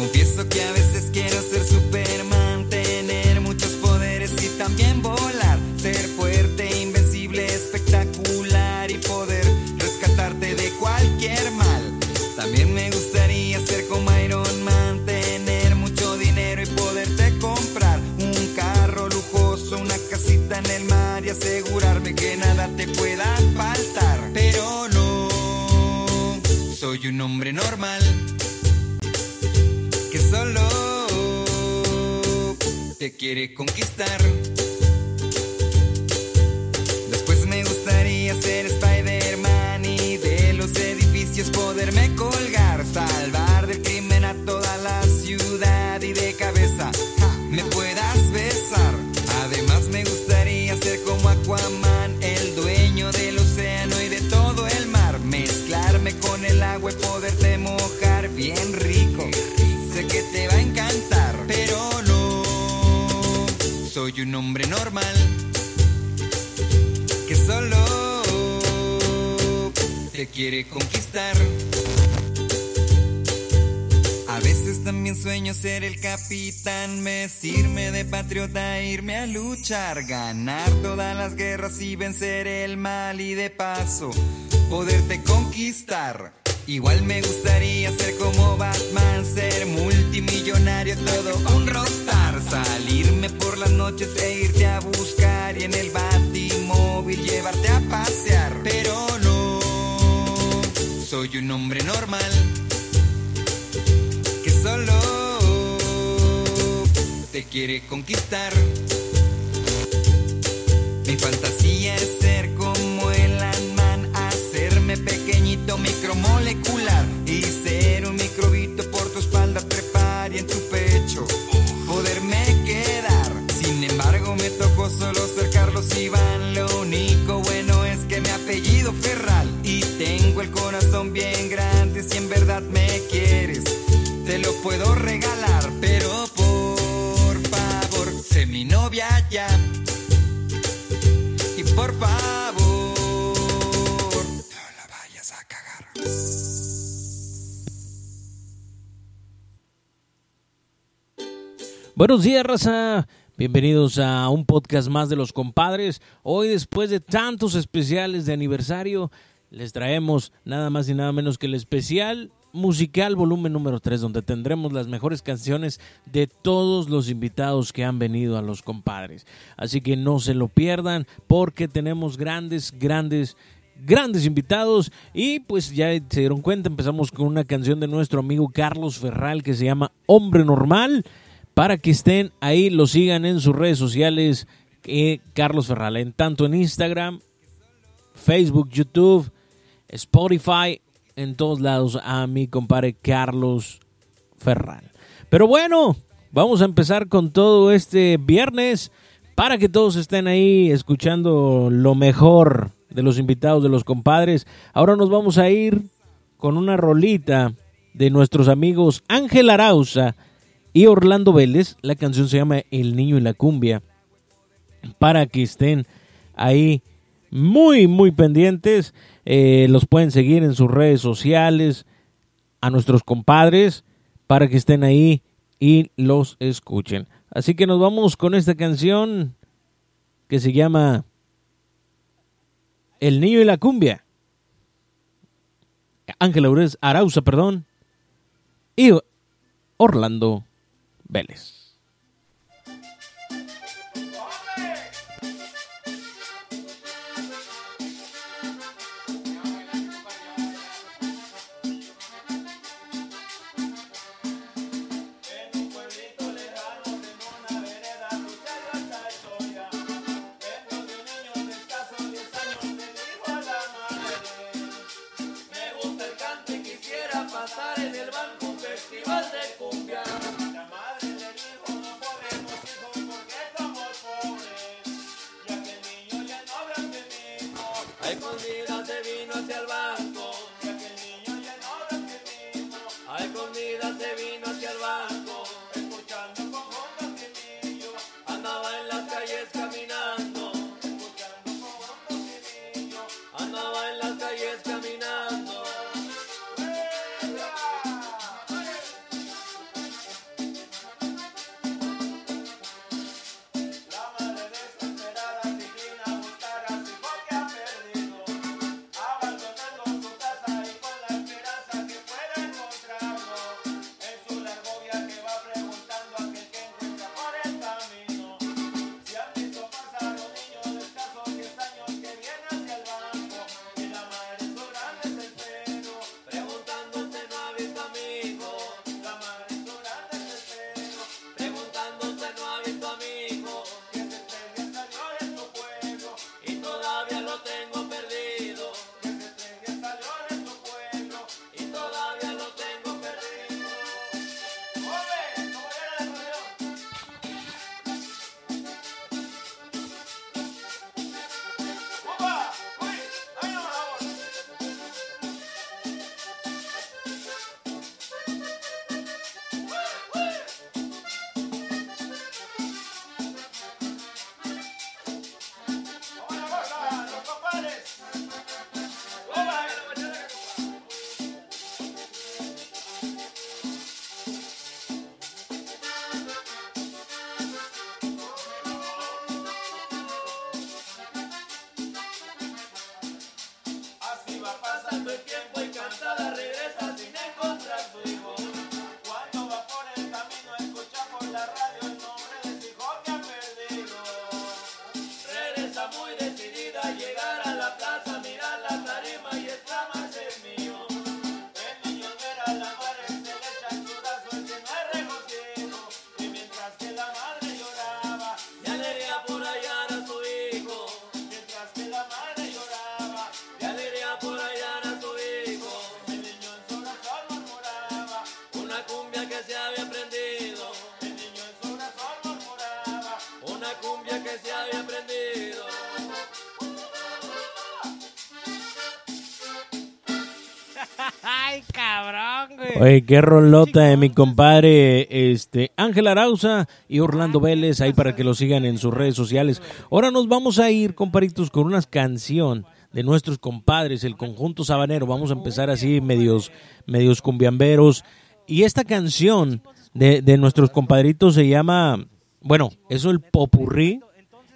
Confieso que a veces quiero ser Superman, tener muchos poderes y también volar, ser fuerte, invencible, espectacular y poder rescatarte de cualquier mal. También me gustaría ser como Iron Man, tener mucho dinero y poderte comprar un carro lujoso, una casita en el mar y asegurarme que nada te pueda faltar. Pero no, soy un hombre normal solo te quiere conquistar. Después me gustaría ser Spider-Man y de los edificios poderme colgar, salvar del crimen a toda la ciudad y de cabeza me puedas besar. Además me gustaría ser como Aquaman, el dueño del océano y de todo el mar, mezclarme con el agua y poderte mojar soy un hombre normal que solo te quiere conquistar. A veces también sueño ser el capitán, vestirme de patriota, irme a luchar, ganar todas las guerras y vencer el mal y de paso poderte conquistar. Igual me gustaría ser como Batman, ser multimillonario, todo un rockstar, salirme por las noches e irte a buscar y en el batimóvil llevarte a pasear. Pero no, soy un hombre normal que solo te quiere conquistar. Mi fantasía es ser como el Ant-Man, hacerme pequeñito micromolecular y ser un microbito por el corazón bien grande. Si en verdad me quieres, te lo puedo regalar, pero por favor, sé mi novia ya. Y por favor, no la vayas a cagar. Buenos días, raza. Bienvenidos a un podcast más de los compadres. Hoy, después de tantos especiales de aniversario, les traemos nada más y nada menos que el especial musical volumen número 3, donde tendremos las mejores canciones de todos los invitados que han venido a los compadres. Así que no se lo pierdan porque tenemos grandes, grandes grandes invitados y pues ya se dieron cuenta, empezamos con una canción de nuestro amigo Carlos Ferral que se llama Hombre Normal para que estén ahí, lo sigan en sus redes sociales, eh, Carlos Ferral, en tanto en Instagram, Facebook, YouTube, Spotify, en todos lados a mi compadre Carlos Ferral. Pero bueno, vamos a empezar con todo este viernes para que todos estén ahí escuchando lo mejor de los invitados de los compadres. Ahora nos vamos a ir con una rolita de nuestros amigos Ángel Arauza y Orlando Vélez. La canción se llama El Niño y la Cumbia. Para que estén ahí muy, muy pendientes. Eh, los pueden seguir en sus redes sociales. A nuestros compadres. Para que estén ahí y los escuchen. Así que nos vamos con esta canción que se llama El Niño y la Cumbia. Ángel Arauza, perdón. Y Orlando Vélez. Oye, qué rolota de mi compadre este Ángel Arauza y Orlando Vélez, ahí para que lo sigan en sus redes sociales. Ahora nos vamos a ir, comparitos, con una canción de nuestros compadres, el conjunto sabanero. Vamos a empezar así, medios, medios cumbiamberos. Y esta canción de, de nuestros compadritos se llama, bueno, eso el popurrí,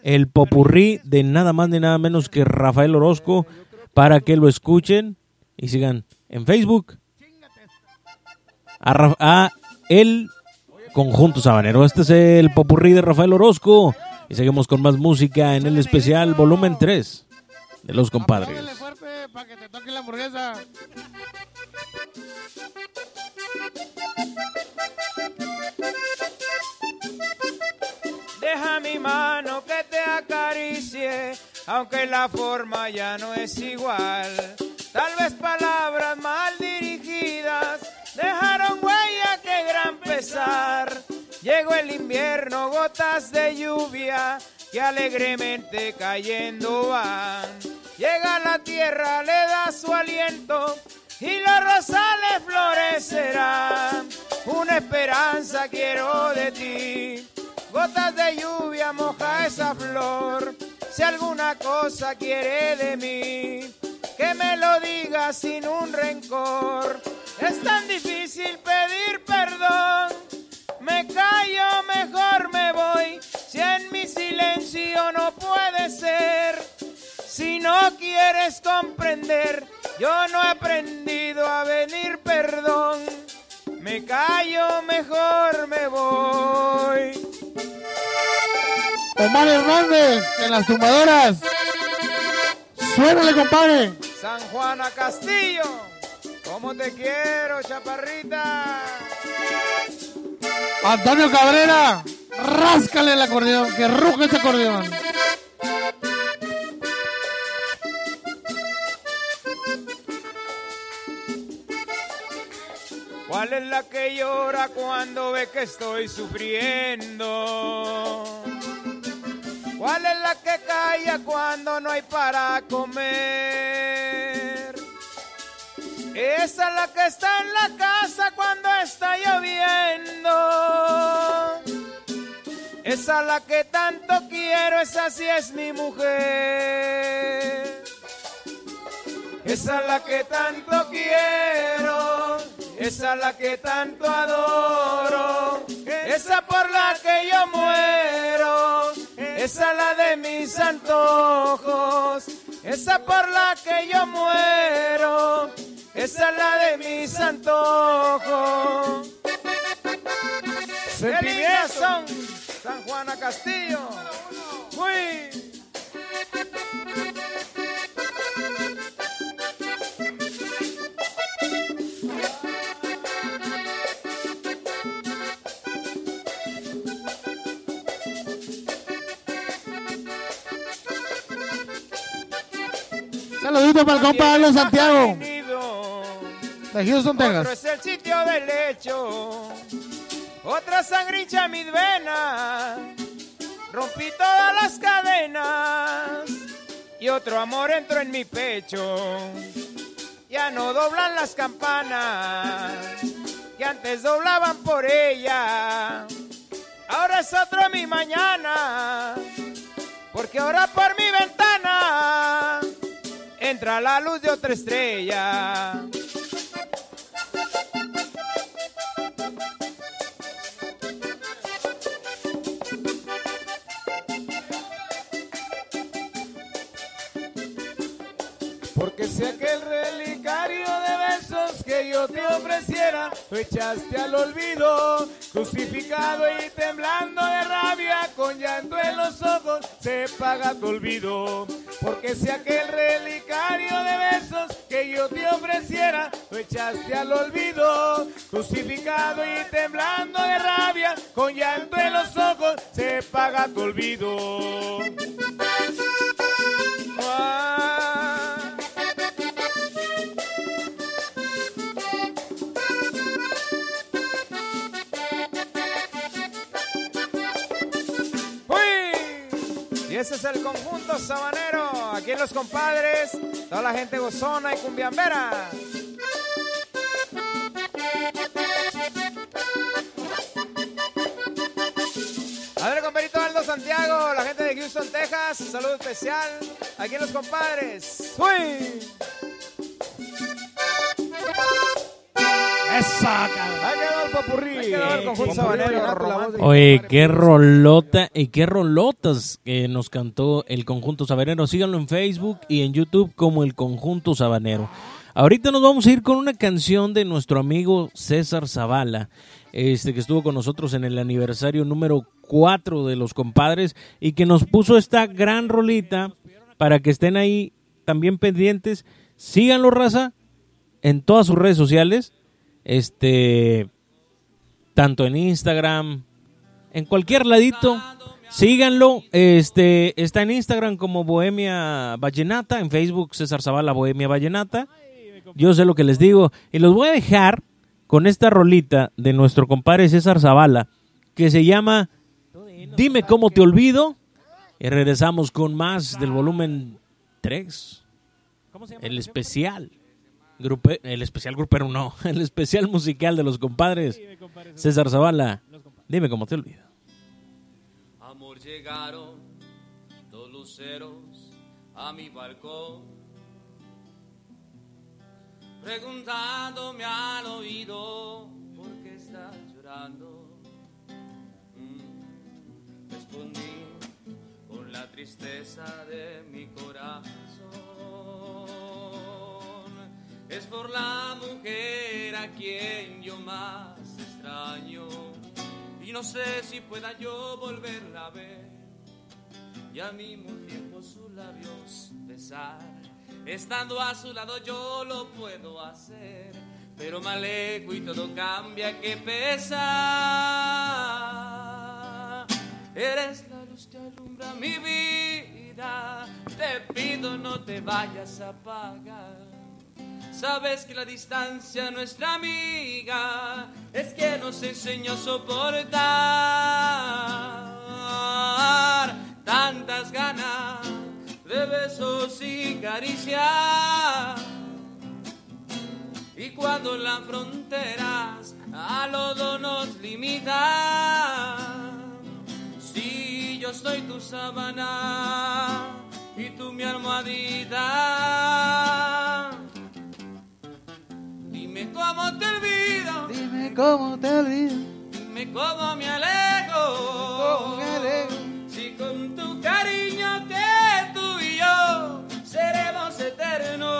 el popurrí de nada más ni nada menos que Rafael Orozco, para que lo escuchen y sigan en Facebook, a, el conjunto sabanero. Este es el popurrí de Rafael Orozco. Y seguimos con más música en el especial volumen 3 de los compadres. Deja mi mano que te acaricie, aunque la forma ya no es igual. Tal vez palabras mal dirigidas huella pesar. Llegó el invierno, gotas de lluvia que alegremente cayendo van. Llega la tierra, le da su aliento y los rosales florecerán. Una esperanza quiero de ti. Gotas de lluvia moja esa flor. Si alguna cosa quiere de mí, que me lo diga sin un rencor es tan difícil pedir perdón. Me callo, mejor me voy. Si en mi silencio no puede ser. Si no quieres comprender, yo no he aprendido a venir perdón. Me callo, mejor me voy. Omar Hernández en las tumbadoras. Suénale, compadre. San Juana Castillo, ¿cómo te quiero, chaparrita? Antonio Cabrera, ráscale el acordeón, que ruge ese acordeón. ¿Cuál es la que llora cuando ve que estoy sufriendo? ¿Cuál es la que calla cuando no hay para comer? Esa es la que está en la casa cuando está lloviendo. Esa es la que tanto quiero, esa sí es mi mujer. Esa es la que tanto quiero, esa es la que tanto adoro, esa por la que yo muero, esa es la de mis antojos, esa por la que yo muero, esa es la de mis antojos. Sentimientos son San Juana Castillo. Uy. Saludito para el compa Santiago de Houston, Otro es el sitio del hecho. Otra sangrincha en mis venas. Rompí todas las cadenas. Y otro amor entró en mi pecho. Ya no doblan las campanas. Que antes doblaban por ella. Ahora es otro mi mañana. Porque ahora por mi ventana entra la luz de otra estrella. Si aquel relicario de besos que yo te ofreciera, lo echaste al olvido, crucificado y temblando de rabia, con llanto en los ojos, se paga tu olvido. Porque si aquel relicario de besos que yo te ofreciera, lo echaste al olvido, crucificado y temblando de rabia, con llanto en los ojos, se paga tu olvido. Ese es el conjunto sabanero. Aquí en los compadres, toda la gente gozona y cumbiambera. A ver, compadrito Aldo Santiago, la gente de Houston, Texas, saludo especial. Aquí en los compadres. ¡Uy! Esa, Oye, qué rolota y qué rolotas que nos cantó el conjunto sabanero. Síganlo en Facebook y en YouTube como el conjunto sabanero. Ahorita nos vamos a ir con una canción de nuestro amigo César Zavala, este que estuvo con nosotros en el aniversario número 4 de los compadres y que nos puso esta gran rolita para que estén ahí también pendientes. Síganlo, raza, en todas sus redes sociales. Este tanto en Instagram, en cualquier ladito. Síganlo, este está en Instagram como Bohemia Vallenata, en Facebook César Zavala Bohemia Vallenata. Yo sé lo que les digo y los voy a dejar con esta rolita de nuestro compadre César Zavala que se llama Dime cómo te olvido y regresamos con más del volumen 3. El especial. Grupe, el especial grupero no, el especial musical de los compadres. César Zavala, dime cómo te olvido. Amor, llegaron dos luceros a mi balcón, preguntándome al oído por qué estás llorando. Mm, Respondí con la tristeza de mi corazón. Es por la mujer a quien yo más extraño y no sé si pueda yo volverla a ver y al mismo tiempo sus labios besar. Estando a su lado yo lo puedo hacer, pero me alejo y todo cambia, que pesa. Eres la luz que alumbra mi vida, te pido no te vayas a apagar. Sabes que la distancia nuestra amiga es que nos enseñó a soportar tantas ganas de besos y caricias. Y cuando las fronteras a lodo nos limitan, si yo soy tu sábana y tú mi almohadita, dime cómo te olvido, Dime cómo te olvido. dime cómo me. Cómo me alejo. Si con tu cariño que tú y yo seremos eternos.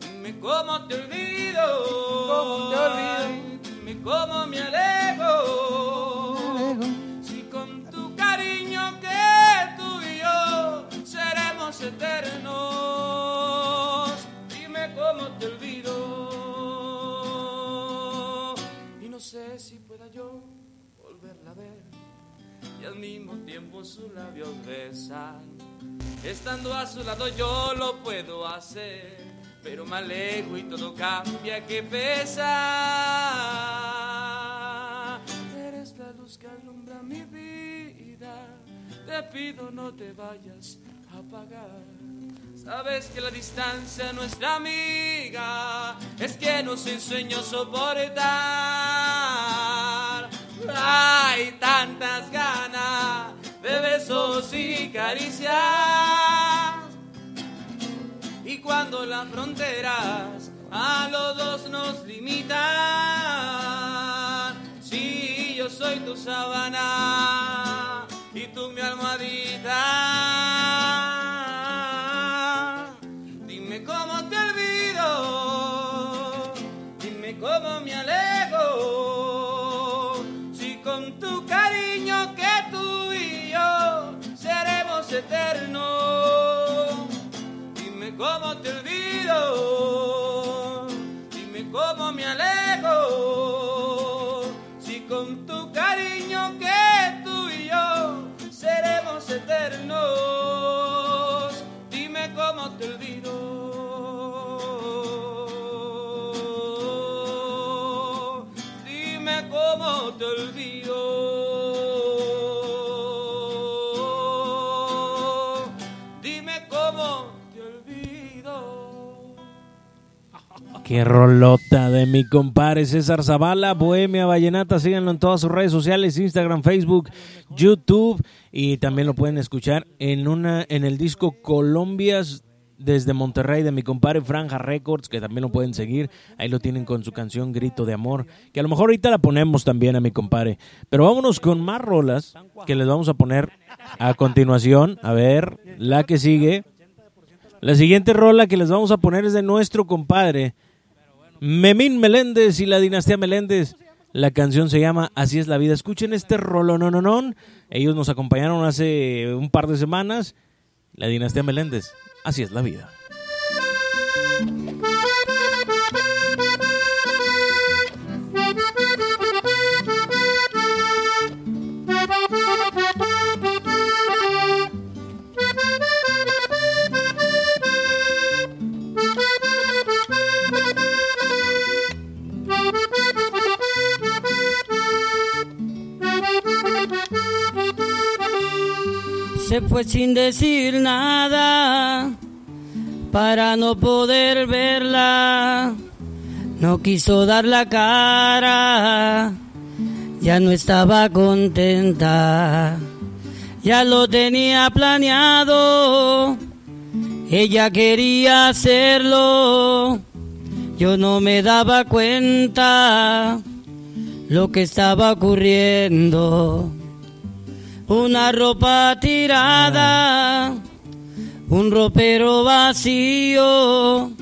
Dime cómo te olvido. Cómo te olvido. Dime cómo me alejo. Me alejo. Si con tu cariño que tú y yo seremos eternos. Pueda yo volverla a ver y al mismo tiempo sus labios besar. Estando a su lado yo lo puedo hacer, pero me alejo y todo cambia, que pesa. Eres la luz que alumbra mi vida, te pido no te vayas a apagar. Sabes que la distancia nuestra amiga es que nos enseñó a soportar. Hay tantas ganas de besos y caricias. Y cuando las fronteras a los dos nos limitan, si yo soy tu sábana y tú mi almohadita, cómo te olvido, dime cómo me alejo, si con tu cariño que tú y yo seremos eternos, dime cómo te olvido, dime cómo te olvido, Qué rolota de mi compadre César Zavala, Bohemia Vallenata. Síganlo en todas sus redes sociales, Instagram, Facebook, YouTube. Y también lo pueden escuchar en, una, en el disco Colombias desde Monterrey de mi compadre Franja Records, que también lo pueden seguir. Ahí lo tienen con su canción Grito de Amor, que a lo mejor ahorita la ponemos también a mi compadre. Pero vámonos con más rolas que les vamos a poner a continuación. A ver, la que sigue. La siguiente rola que les vamos a poner es de nuestro compadre Memín Meléndez y la dinastía Meléndez. La canción se llama Así es la vida. Escuchen este rolo, no, no, no. Ellos nos acompañaron hace un par de semanas. La dinastía Meléndez. Así es la vida. Fue sin decir nada para no poder verla. No quiso dar la cara, ya no estaba contenta. Ya lo tenía planeado, ella quería hacerlo. Yo no me daba cuenta lo que estaba ocurriendo. Una ropa tirada, un ropero vacío,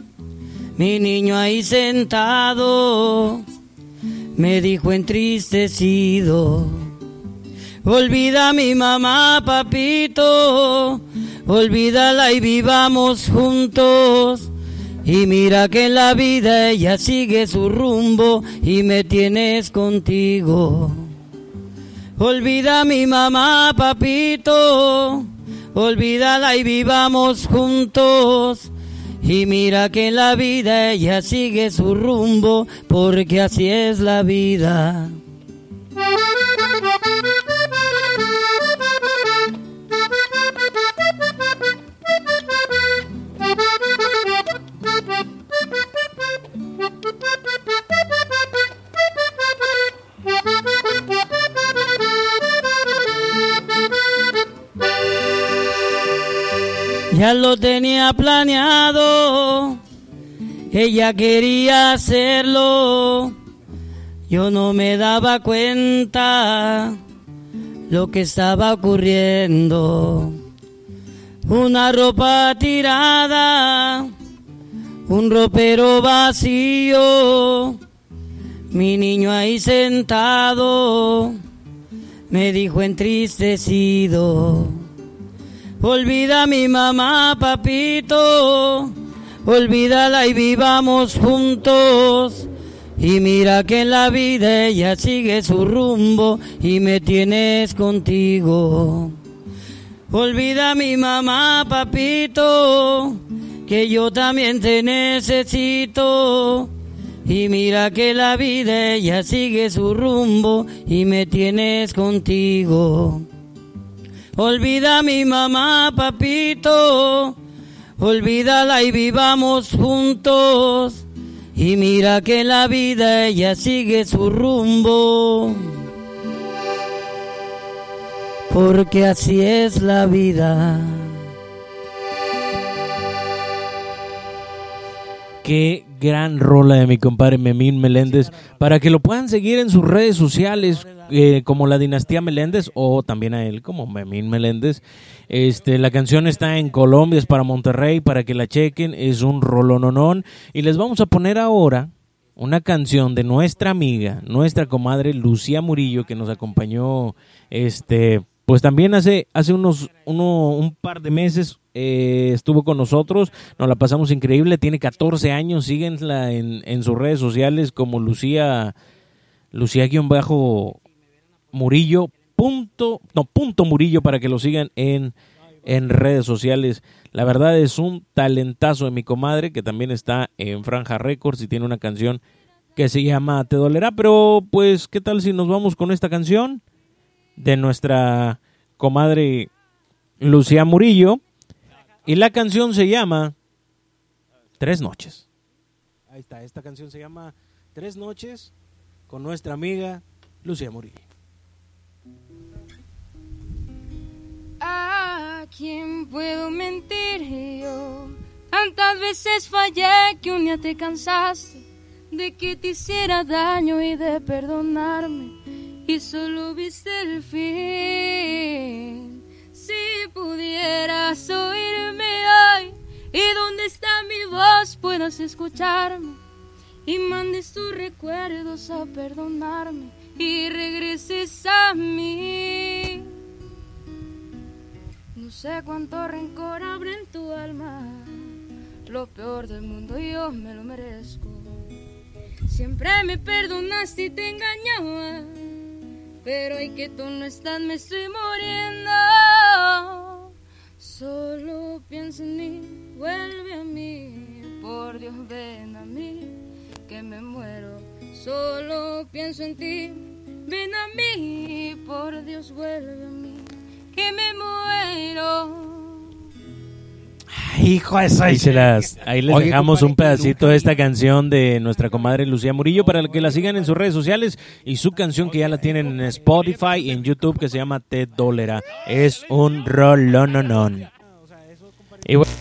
mi niño ahí sentado, me dijo entristecido, olvida a mi mamá, papito, olvídala y vivamos juntos. Y mira que en la vida ella sigue su rumbo y me tienes contigo. Olvida a mi mamá, papito, olvídala y vivamos juntos. Y mira que en la vida ella sigue su rumbo, porque así es la vida. Ya lo tenía planeado, ella quería hacerlo, yo no me daba cuenta lo que estaba ocurriendo. Una ropa tirada, un ropero vacío, mi niño ahí sentado, me dijo entristecido. Olvida a mi mamá, papito, olvídala y vivamos juntos. Y mira que en la vida ella sigue su rumbo y me tienes contigo. Olvida a mi mamá, papito, que yo también te necesito. Y mira que la vida ella sigue su rumbo y me tienes contigo. Olvida a mi mamá, papito, olvídala y vivamos juntos. Y mira que la vida ella sigue su rumbo. Porque así es la vida. Qué gran rola de mi compadre Memín Meléndez. Para que lo puedan seguir en sus redes sociales eh, como la dinastía Meléndez o también a él como Memín Meléndez. Este, la canción está en Colombia, es para Monterrey, para que la chequen. Es un rolononón. Y les vamos a poner ahora una canción de nuestra amiga, nuestra comadre Lucía Murillo, que nos acompañó este pues también hace, hace unos uno, un par de meses eh, estuvo con nosotros, nos la pasamos increíble, tiene 14 años, síguenla en, en sus redes sociales como Lucía, Lucía-Murillo, punto, no, punto Murillo para que lo sigan en, en redes sociales. La verdad es un talentazo de mi comadre que también está en Franja Records y tiene una canción que se llama Te dolerá, pero pues, ¿qué tal si nos vamos con esta canción? De nuestra comadre Lucía Murillo. Y la canción se llama Tres Noches. Ahí está, esta canción se llama Tres Noches con nuestra amiga Lucía Murillo. ¿A quién puedo mentir yo? Tantas veces fallé que un día te cansaste de que te hiciera daño y de perdonarme y solo viste el fin. Si pudieras oírme hoy y donde está mi voz puedas escucharme y mandes tus recuerdos a perdonarme y regreses a mí. No sé cuánto rencor habrá en tu alma, lo peor del mundo yo me lo merezco. Siempre me perdonaste y te engañaba pero hoy que tú no estás me estoy muriendo. Solo piensa en mí, vuelve a mí, por Dios ven a mí, que me muero. Solo pienso en ti, ven a mí, por Dios vuelve a mí, que me muero. Hijo de ahí, se las, ahí les dejamos un pedacito de esta canción de nuestra comadre Lucía Murillo para que la sigan en sus redes sociales y su canción que ya la tienen en Spotify y en YouTube que se llama Te Dólera. Es un rolón. Y bueno,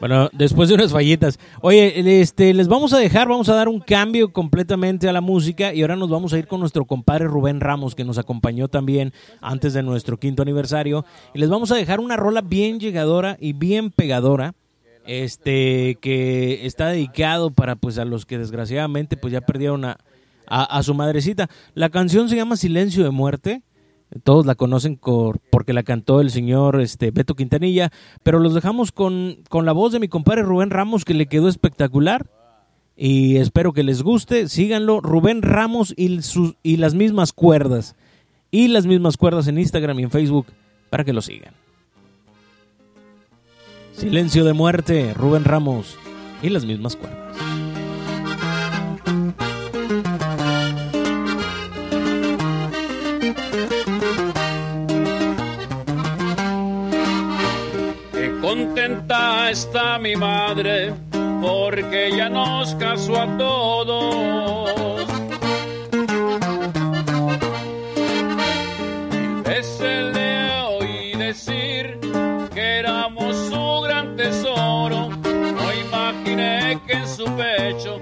Bueno, después de unas fallitas. Oye, este, les vamos a dejar, vamos a dar un cambio completamente a la música y ahora nos vamos a ir con nuestro compadre Rubén Ramos, que nos acompañó también antes de nuestro quinto aniversario. Y les vamos a dejar una rola bien llegadora y bien pegadora, este, que está dedicado para pues a los que desgraciadamente pues ya perdieron a, a, a su madrecita. La canción se llama Silencio de Muerte todos la conocen por, porque la cantó el señor este, Beto Quintanilla, pero los dejamos con, con la voz de mi compadre Rubén Ramos, que le quedó espectacular. Y espero que les guste. Síganlo, Rubén Ramos y, y las mismas cuerdas. Y las mismas cuerdas en Instagram y en Facebook para que lo sigan. Silencio de muerte, Rubén Ramos y las mismas cuerdas. Está mi madre porque ya nos casó a todos. Es el de oí decir que éramos su gran tesoro. No imaginé que en su pecho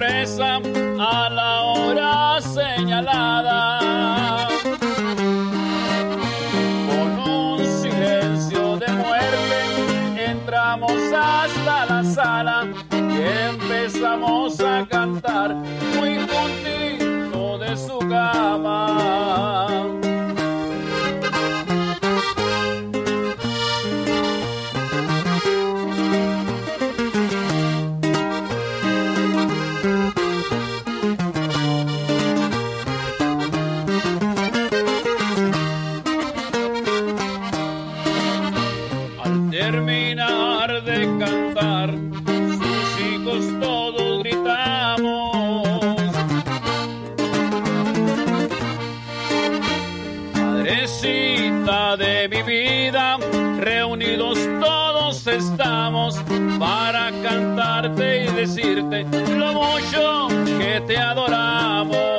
a la hora señalada. Con un silencio de muerte entramos hasta la sala y empezamos a cantar muy juntito de su cama. Cantarte y decirte lo mucho que te adoramos.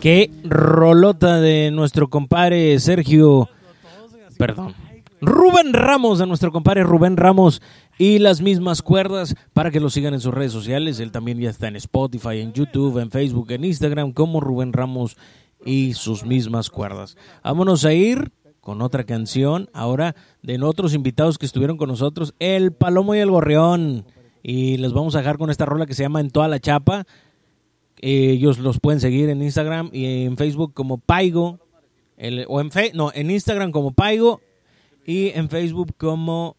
Qué rolota de nuestro compadre Sergio. Perdón. Rubén Ramos, de nuestro compadre Rubén Ramos. Y las mismas cuerdas para que lo sigan en sus redes sociales. Él también ya está en Spotify, en YouTube, en Facebook, en Instagram, como Rubén Ramos y sus mismas cuerdas. Vámonos a ir con otra canción ahora de otros invitados que estuvieron con nosotros, El Palomo y el Gorrión. Y les vamos a dejar con esta rola que se llama En toda la chapa. Ellos los pueden seguir en Instagram y en Facebook como Paigo. el- o en, fe, no, en Instagram como Paigo y en Facebook como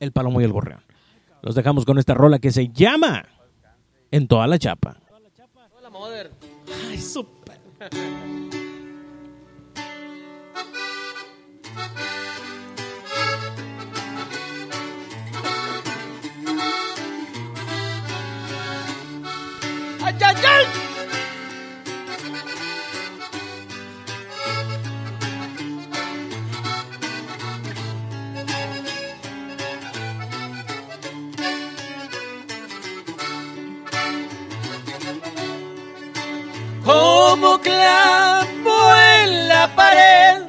El Palomo y el Gorrión. Los dejamos con esta rola que se llama En toda la chapa. Ay, super. Como clavo en la pared,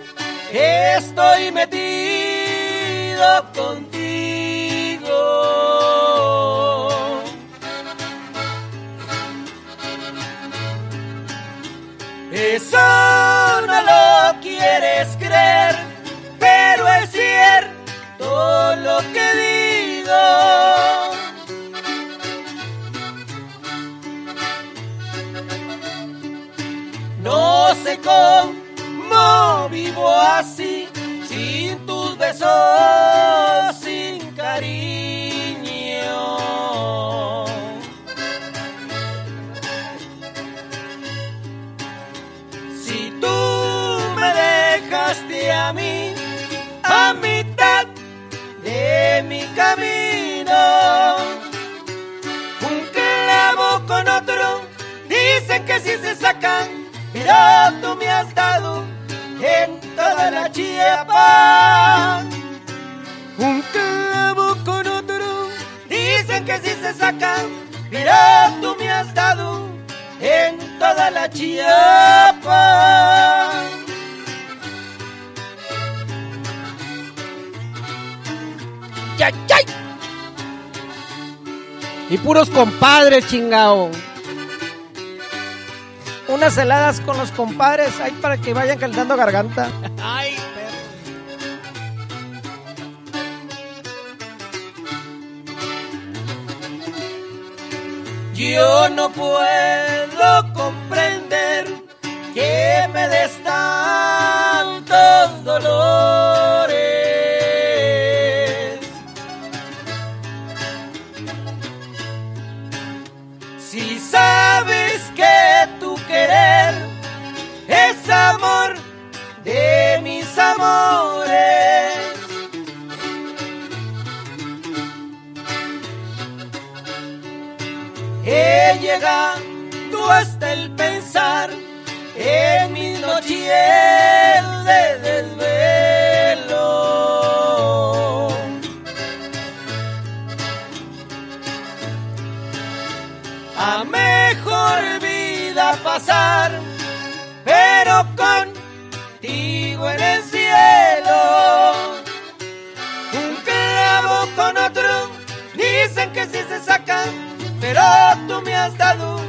estoy metido contigo. Eso no lo quieres creer, pero es cierto lo que digo. No sé cómo vivo así, sin tus besos, sin cariño. Si tú me dejaste a mí, a mitad de mi camino, un clavo con otro, dicen que si se sacan, pero tú me has dado en toda la chiapa. Un clavo con otro, dicen que si se sacan, pero tú me has dado en toda la chiapa. ¡Yay, yay! Y puros compadres, chingao. Unas heladas con los compadres ahí para que vayan calentando garganta. Ay, Yo no puedo comprender que me des tantos dolores. Amor de mis amores. He llegado hasta el pensar en mis noches de desvelo. A mejor vida pasar, sacan, pero tú me has dado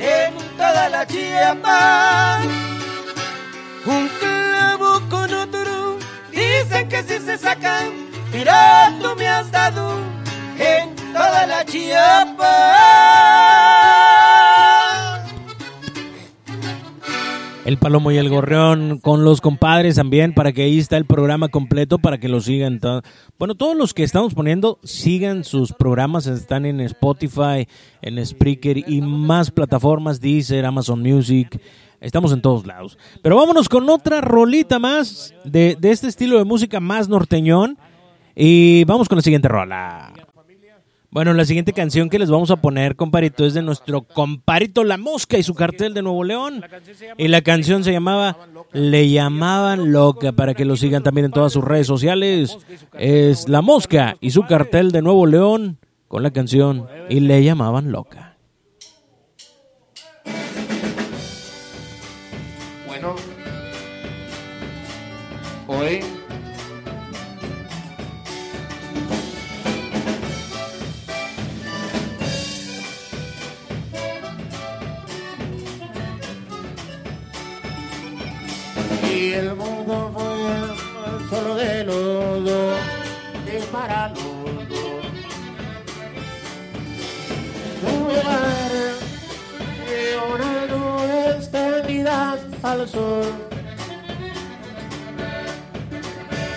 en toda la chiapa. Un clavo con otro, dicen que si se sacan, pero tú me has dado en toda la chiapa. El Palomo y el Gorrión con los compadres también, para que ahí está el programa completo, para que lo sigan. Bueno, todos los que estamos poniendo, sigan sus programas, están en Spotify, en Spreaker y más plataformas, Deezer, Amazon Music. Estamos en todos lados. Pero vámonos con otra rolita más de, de este estilo de música más norteñón. Y vamos con la siguiente rola. Bueno, la siguiente canción que les vamos a poner, comparito, es de nuestro comparito La Mosca y su cartel de Nuevo León. Y la canción se llamaba Le llamaban loca, para que lo sigan también en todas sus redes sociales. Es La Mosca y su cartel de Nuevo León con la canción Y le llamaban loca. Al sol.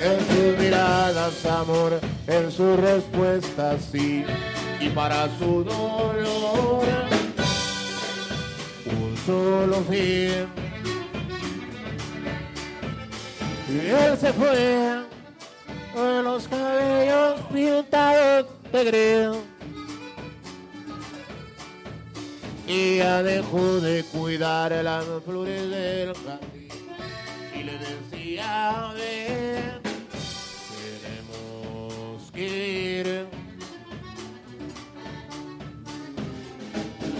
En sus miradas amor, en sus respuestas sí, y para su dolor un solo fin. Y él se fue con los cabellos pintados de gris. Y ya dejó de cuidar las flores del jardín y le decía ven tenemos que ir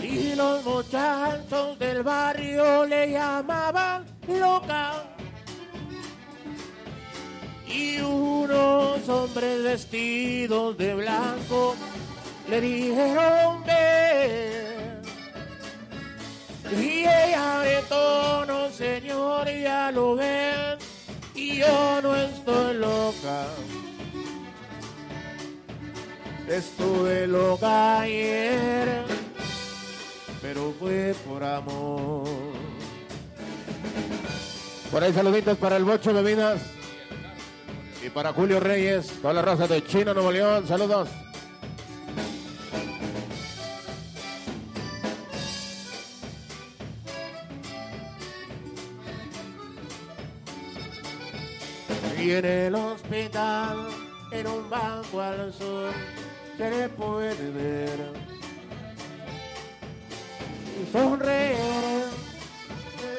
y los muchachos del barrio le llamaban loca. Y unos hombres vestidos de blanco le dijeron ven y ella de tono señor ya lo ven y yo no estoy loca. Estuve loca ayer pero fue por amor. Por ahí saluditos para el Bocho Bebidas y para Julio Reyes, toda la raza de China, Nuevo León, saludos. Y en el hospital, en un banco al sur, se le puede ver y sonreír,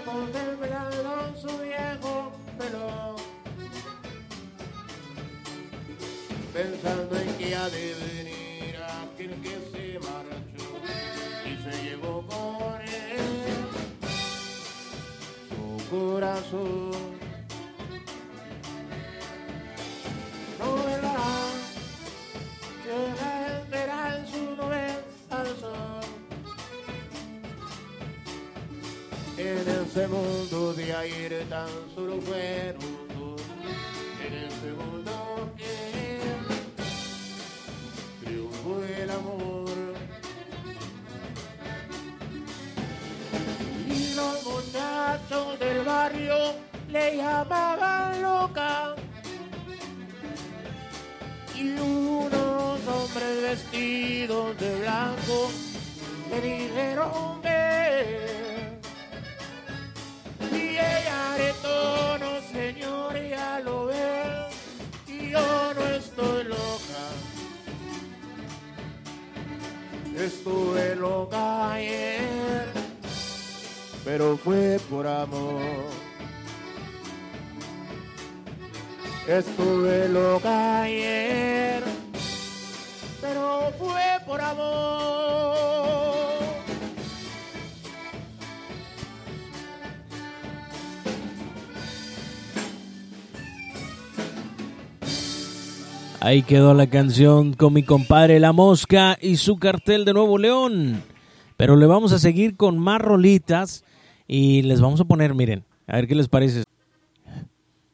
contemplando su viejo pelo. pensando en que ha de venir aquel que se marchó y se llevó con él su corazón. No verá que la verá en su nube al sol. En ese mundo de aire tan solo fueron dos, en ese mundo que triunfó el amor. Y los muchachos del barrio le llamaban loca. Y unos hombres vestidos de blanco le dijeron ven. Y ella tono, señor, ya lo ve. Y yo no estoy loca. Estuve loca ayer, pero fue por amor. Estuve loca ayer, pero fue por amor. Ahí quedó la canción con mi compadre La Mosca y su cartel de Nuevo León. Pero le vamos a seguir con más rolitas y les vamos a poner, miren, a ver qué les parece.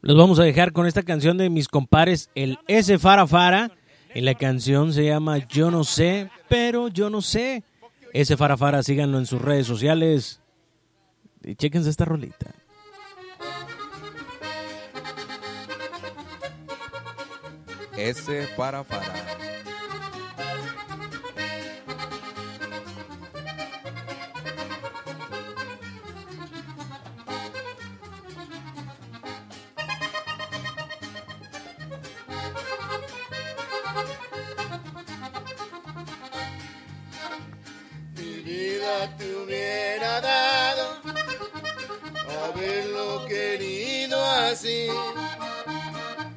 Los vamos a dejar con esta canción de mis compadres, el S Fara Fara. Y la canción se llama Yo no sé, pero yo no sé. S Fara Fara, síganlo en sus redes sociales. Y chéquense esta rolita. S para para. Así.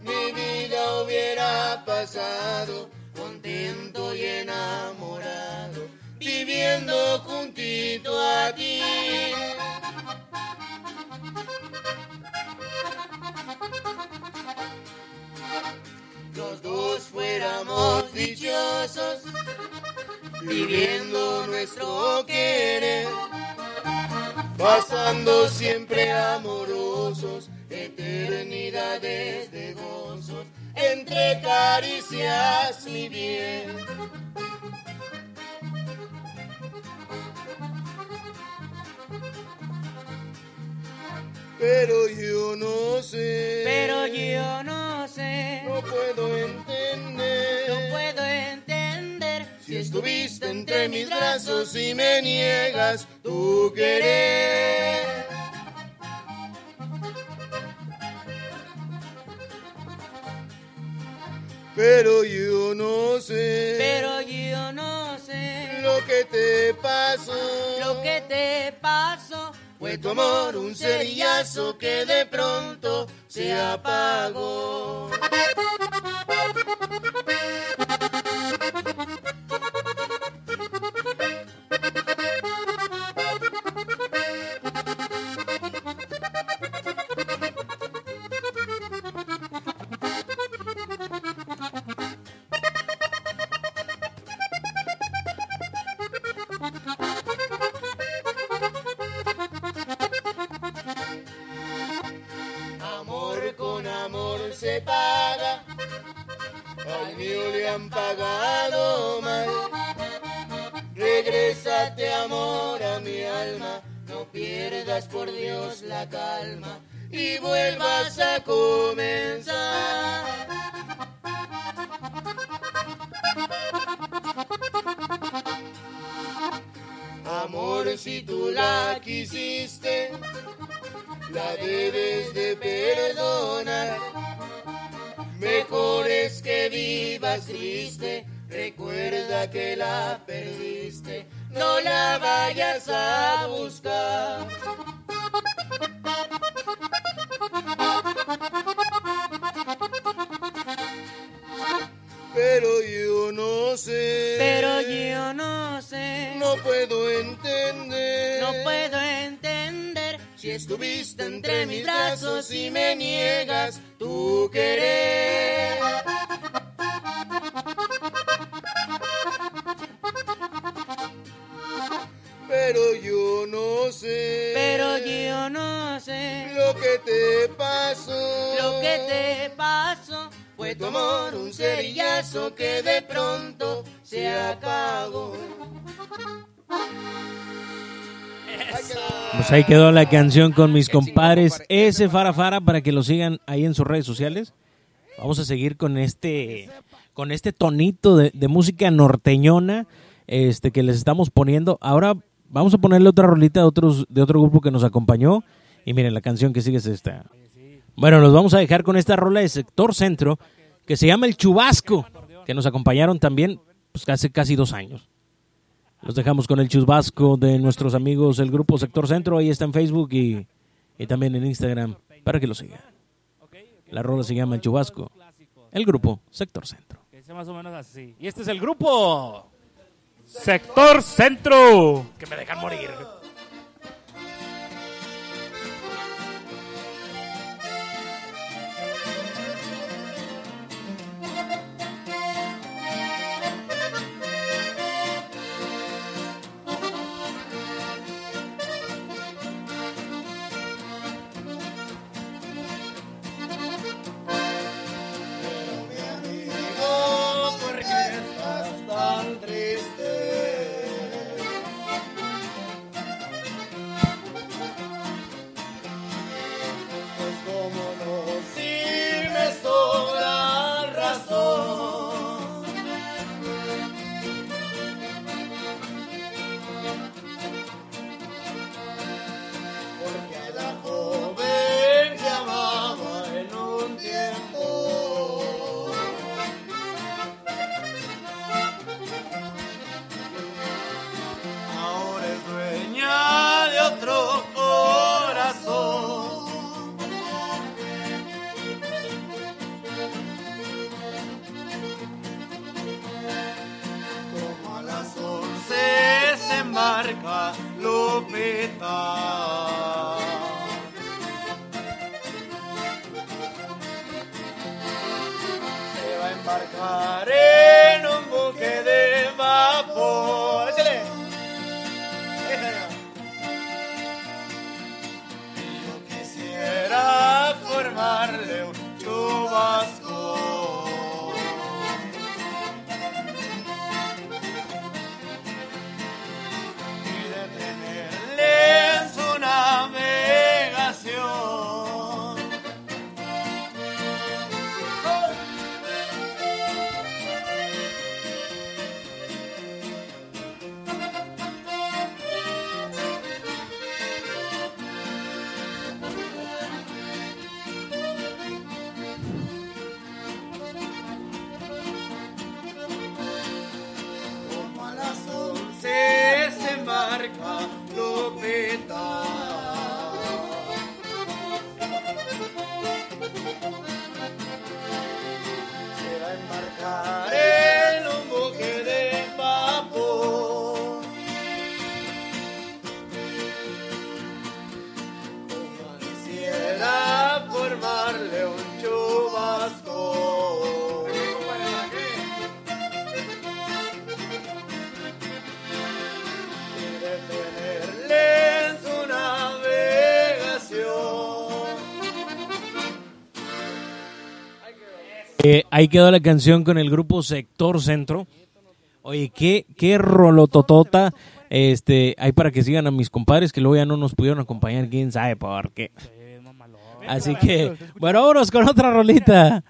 Mi vida hubiera pasado contento y enamorado, viviendo juntito a ti. Los dos fuéramos dichosos, viviendo nuestro querer, pasando siempre amorosos, eternidades de gozos, entre caricias mi bien. Pero yo no sé. Pero yo no sé. No puedo entender. No puedo entender. Si estuviste entre mis brazos y me niegas tu querer. Pero yo no sé. Pero yo no sé lo que te pasó. lo que te pasó. Fue tu amor un cerillazo que de pronto se apagó. Estuviste entre mis brazos y me niegas tu querer. Pero yo no sé. Pero yo no sé lo que te pasó. lo que te pasó. Fue tu amor un cerillazo que de pronto se acabó. Pues ahí quedó la canción con mis compadres ese Farafara para que lo sigan ahí en sus redes sociales. Vamos a seguir con este con este tonito de, música norteñona este que les estamos poniendo. Ahora vamos a ponerle otra rolita de otros de otro grupo que nos acompañó y miren la canción que sigue es esta. Bueno, nos vamos a dejar con esta rola de sector centro que se llama El Chubasco, que nos acompañaron también pues, hace casi dos años. Los dejamos con el chubasco de nuestros amigos del grupo Sector Centro. Ahí está en Facebook y, también en Instagram para que lo sigan. La rola se llama El Chubasco. El grupo Sector Centro. Y este es el grupo Sector Centro. Que me dejan morir. Ahí quedó la canción con el grupo Sector Centro. Oye, qué, qué rolototota. Este, ahí para que sigan a mis compadres que luego ya no nos pudieron acompañar, quién sabe por qué. Así que, bueno, vámonos con otra rolita.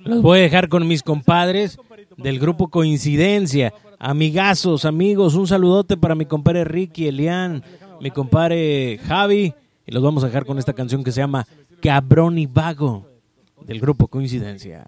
Los voy a dejar con mis compadres del grupo Coincidencia. Amigazos, amigos, un saludote para mi compadre Ricky, Elian, mi compadre Javi. Y los vamos a dejar con esta canción que se llama Cabrón y Vago del grupo Coincidencia.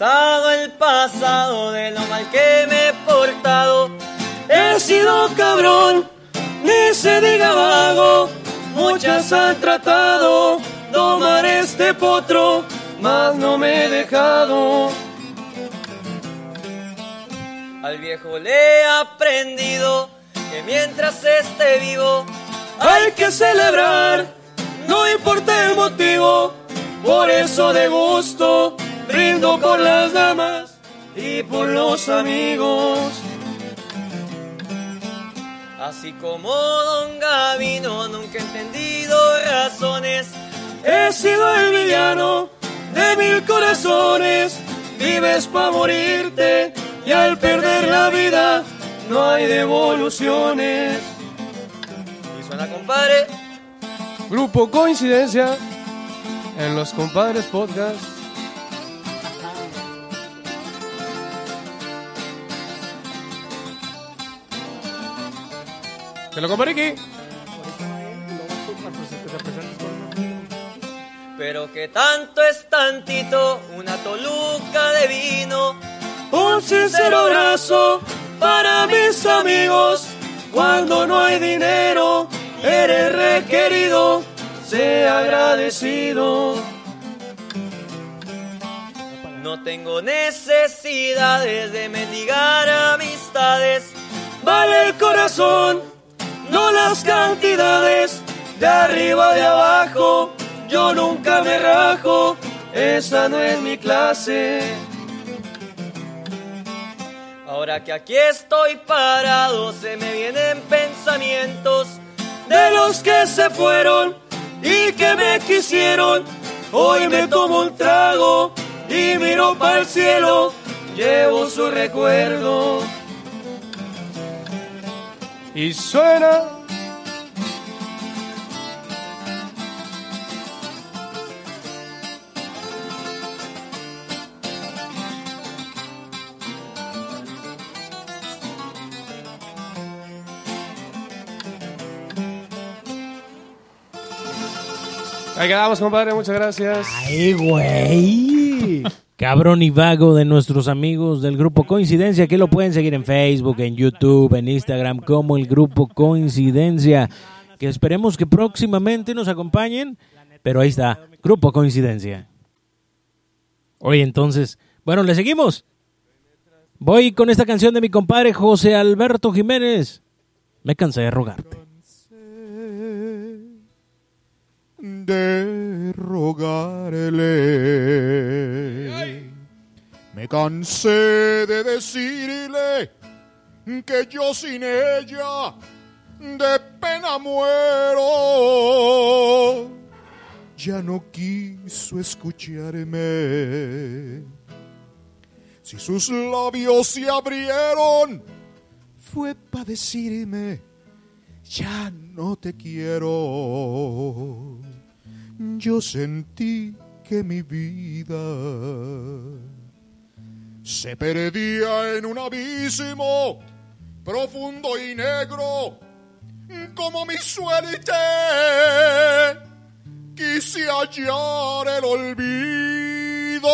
El pasado de lo mal que me he portado. He sido cabrón, ni se diga vago. Muchas han tratado domar este potro, mas no me he dejado. Al viejo le he aprendido que mientras esté vivo hay que celebrar, no importa el motivo. Por eso de gusto brindo por las damas y por los amigos. Así como Don Gavino nunca he entendido razones. He sido el villano de mil corazones. Vives para morirte y al perder la vida no hay devoluciones. Y suena compadre. Grupo Coincidencia en los compadres podcast. Te lo compadre aquí. Pero que tanto es tantito, una toluca de vino, un sincero abrazo para mis amigos. Cuando no hay dinero, eres requerido, sea agradecido. No tengo necesidades de mendigar amistades, vale el corazón, no las cantidades, de arriba de abajo yo nunca me rajo, esa no es mi clase. Ahora que aquí estoy parado, se me vienen pensamientos de los que se fueron y que me quisieron. Hoy me tomo un trago y miro para el cielo, llevo su recuerdo. Y suena. Ahí quedamos, compadre. Muchas gracias. ¡Ay, güey! Cabrón y vago de nuestros amigos del grupo Coincidencia, que lo pueden seguir en Facebook, en YouTube, en Instagram, como el grupo Coincidencia. Que esperemos que próximamente nos acompañen. Pero ahí está, grupo Coincidencia. Oye, entonces, bueno, le seguimos. Voy con esta canción de mi compadre José Alberto Jiménez. Me cansé de rogarte. De rogarle. Me cansé de decirle que yo sin ella de pena muero. Ya no quiso escucharme. Si sus labios se abrieron, fue para decirme, ya no te quiero. Yo sentí que mi vida se perdía en un abismo profundo y negro, como mi suerte. Quise hallar el olvido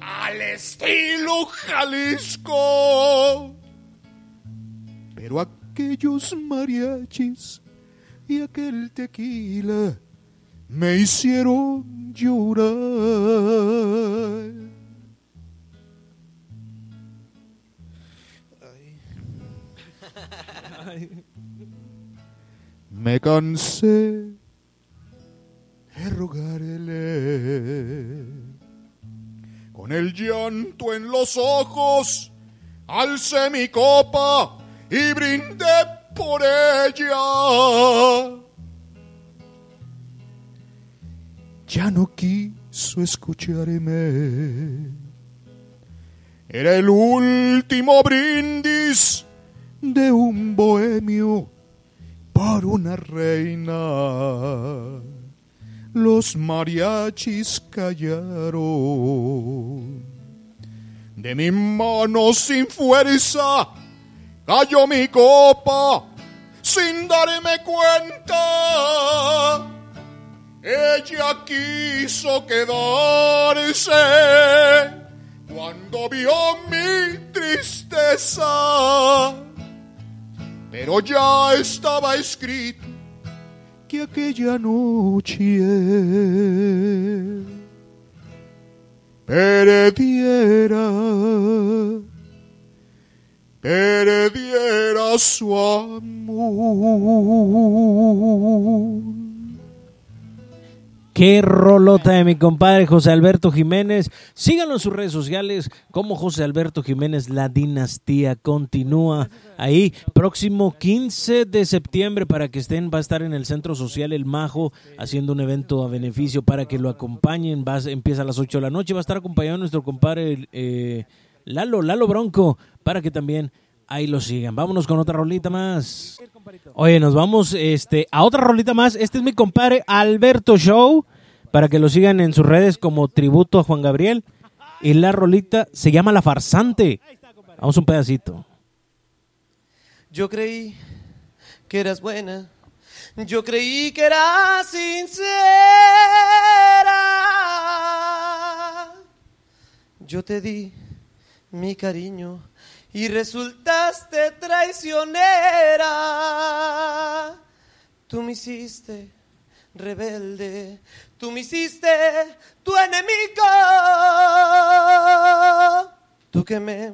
al estilo Jalisco. Pero aquellos mariachis y aquel tequila me hicieron llorar. Me cansé de rogarle. Con el llanto en los ojos, alcé mi copa y brindé por ella. Ya no quiso escucharme. Era el último brindis de un bohemio por una reina. Los mariachis callaron. De mi mano sin fuerza cayó mi copa sin darme cuenta. Ella quiso quedarse cuando vio mi tristeza. Pero ya estaba escrito que aquella noche perdiera, perdiera su amor. Qué rolota de mi compadre José Alberto Jiménez. Síganlo en sus redes sociales como José Alberto Jiménez. La dinastía continúa ahí. Próximo 15 de septiembre para que estén, va a estar en el Centro Social El Majo haciendo un evento a beneficio para que lo acompañen. Va, empieza a las 8 de la noche. Va a estar acompañado nuestro compadre eh, Lalo, Lalo Bronco, para que también ahí lo sigan. Vámonos con otra rolita más. Oye, nos vamos este, a otra rolita más. Este es mi compadre Alberto Show, para que lo sigan en sus redes como tributo a Juan Gabriel. Y la rolita se llama La Farsante. Vamos un pedacito. Yo creí que eras buena. Yo creí que eras sincera. Yo te di mi cariño y resultaste traicionera. Tú me hiciste rebelde, tú me hiciste tu enemigo. Tú que me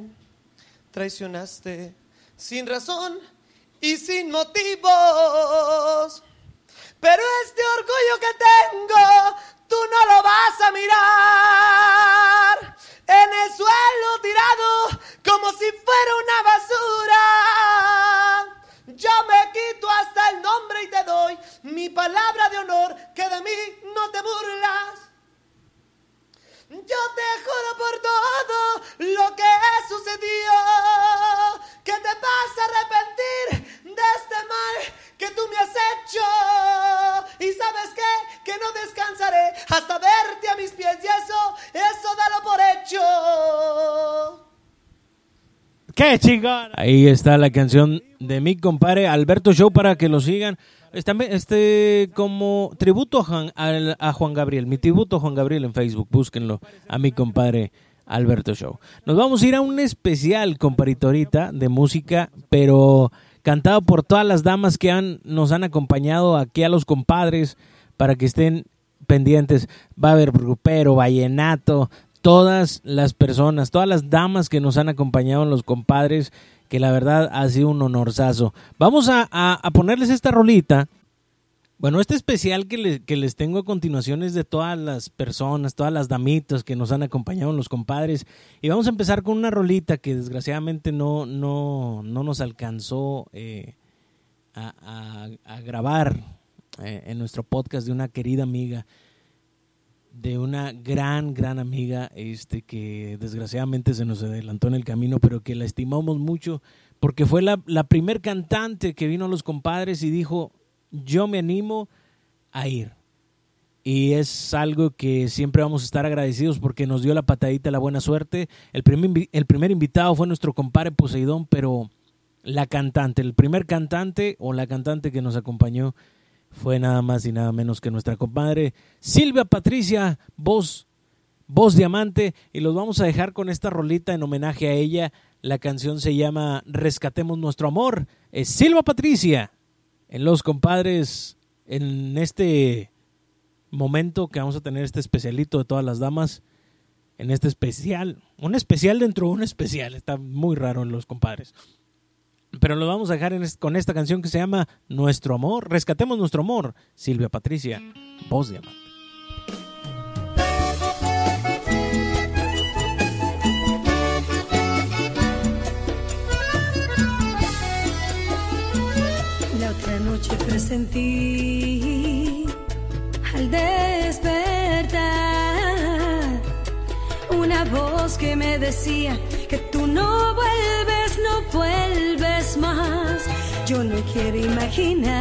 traicionaste sin razón y sin motivos. Pero este orgullo que tengo, tú no lo vas a mirar. En el suelo tirado como si fuera una basura. Yo me quito hasta el nombre y te doy mi palabra de honor que de mí no te burlas. Yo te juro por todo lo que sucedió que te vas a arrepentir de este mal que tú me has hecho. Y sabes qué, que no descansaré hasta verte a mis pies y eso, eso dalo por hecho. ¡Qué chingón! Ahí está la canción de mi compadre Alberto Show para que lo sigan. Está, este como tributo a Juan, Juan Gabriel, mi tributo a Juan Gabriel en Facebook, búsquenlo a mi compadre Alberto Show. Nos vamos a ir a un especial, comparito, ahorita de música, pero cantado por todas las damas que han, nos han acompañado aquí a los compadres para que estén pendientes. Va a haber grupero, vallenato, todas las personas, todas las damas que nos han acompañado los compadres, que la verdad ha sido un honorazo. Vamos a, a, ponerles esta rolita. Bueno, este especial que, que, les tengo a continuación es de todas las personas, todas las damitas que nos han acompañado los compadres. Y vamos a empezar con una rolita que desgraciadamente no, no, no nos alcanzó eh, a, a, a, grabar eh, en nuestro podcast de una querida amiga, de una gran, gran amiga este, que desgraciadamente se nos adelantó en el camino, pero que la estimamos mucho porque fue la, la primer cantante que vino a los compadres y dijo, yo me animo a ir. Y es algo que siempre vamos a estar agradecidos porque nos dio la patadita, la buena suerte. El primer, el primer invitado fue nuestro compadre Poseidón, pero la cantante, el primer cantante o la cantante que nos acompañó fue nada más y nada menos que nuestra compadre Silvia Patricia, voz, voz diamante. Y los vamos a dejar con esta rolita en homenaje a ella. La canción se llama Rescatemos nuestro amor. Es Silvia Patricia en los compadres en este momento que vamos a tener este especialito de todas las damas en este especial, un especial dentro de un especial, está muy raro en los compadres pero lo vamos a dejar con esta canción que se llama Nuestro Amor. Rescatemos nuestro amor. Silvia Patricia, voz de amante. La otra noche presentí al despertar una voz que me decía que tú no vuelves, no vuelves yo no quiero imaginar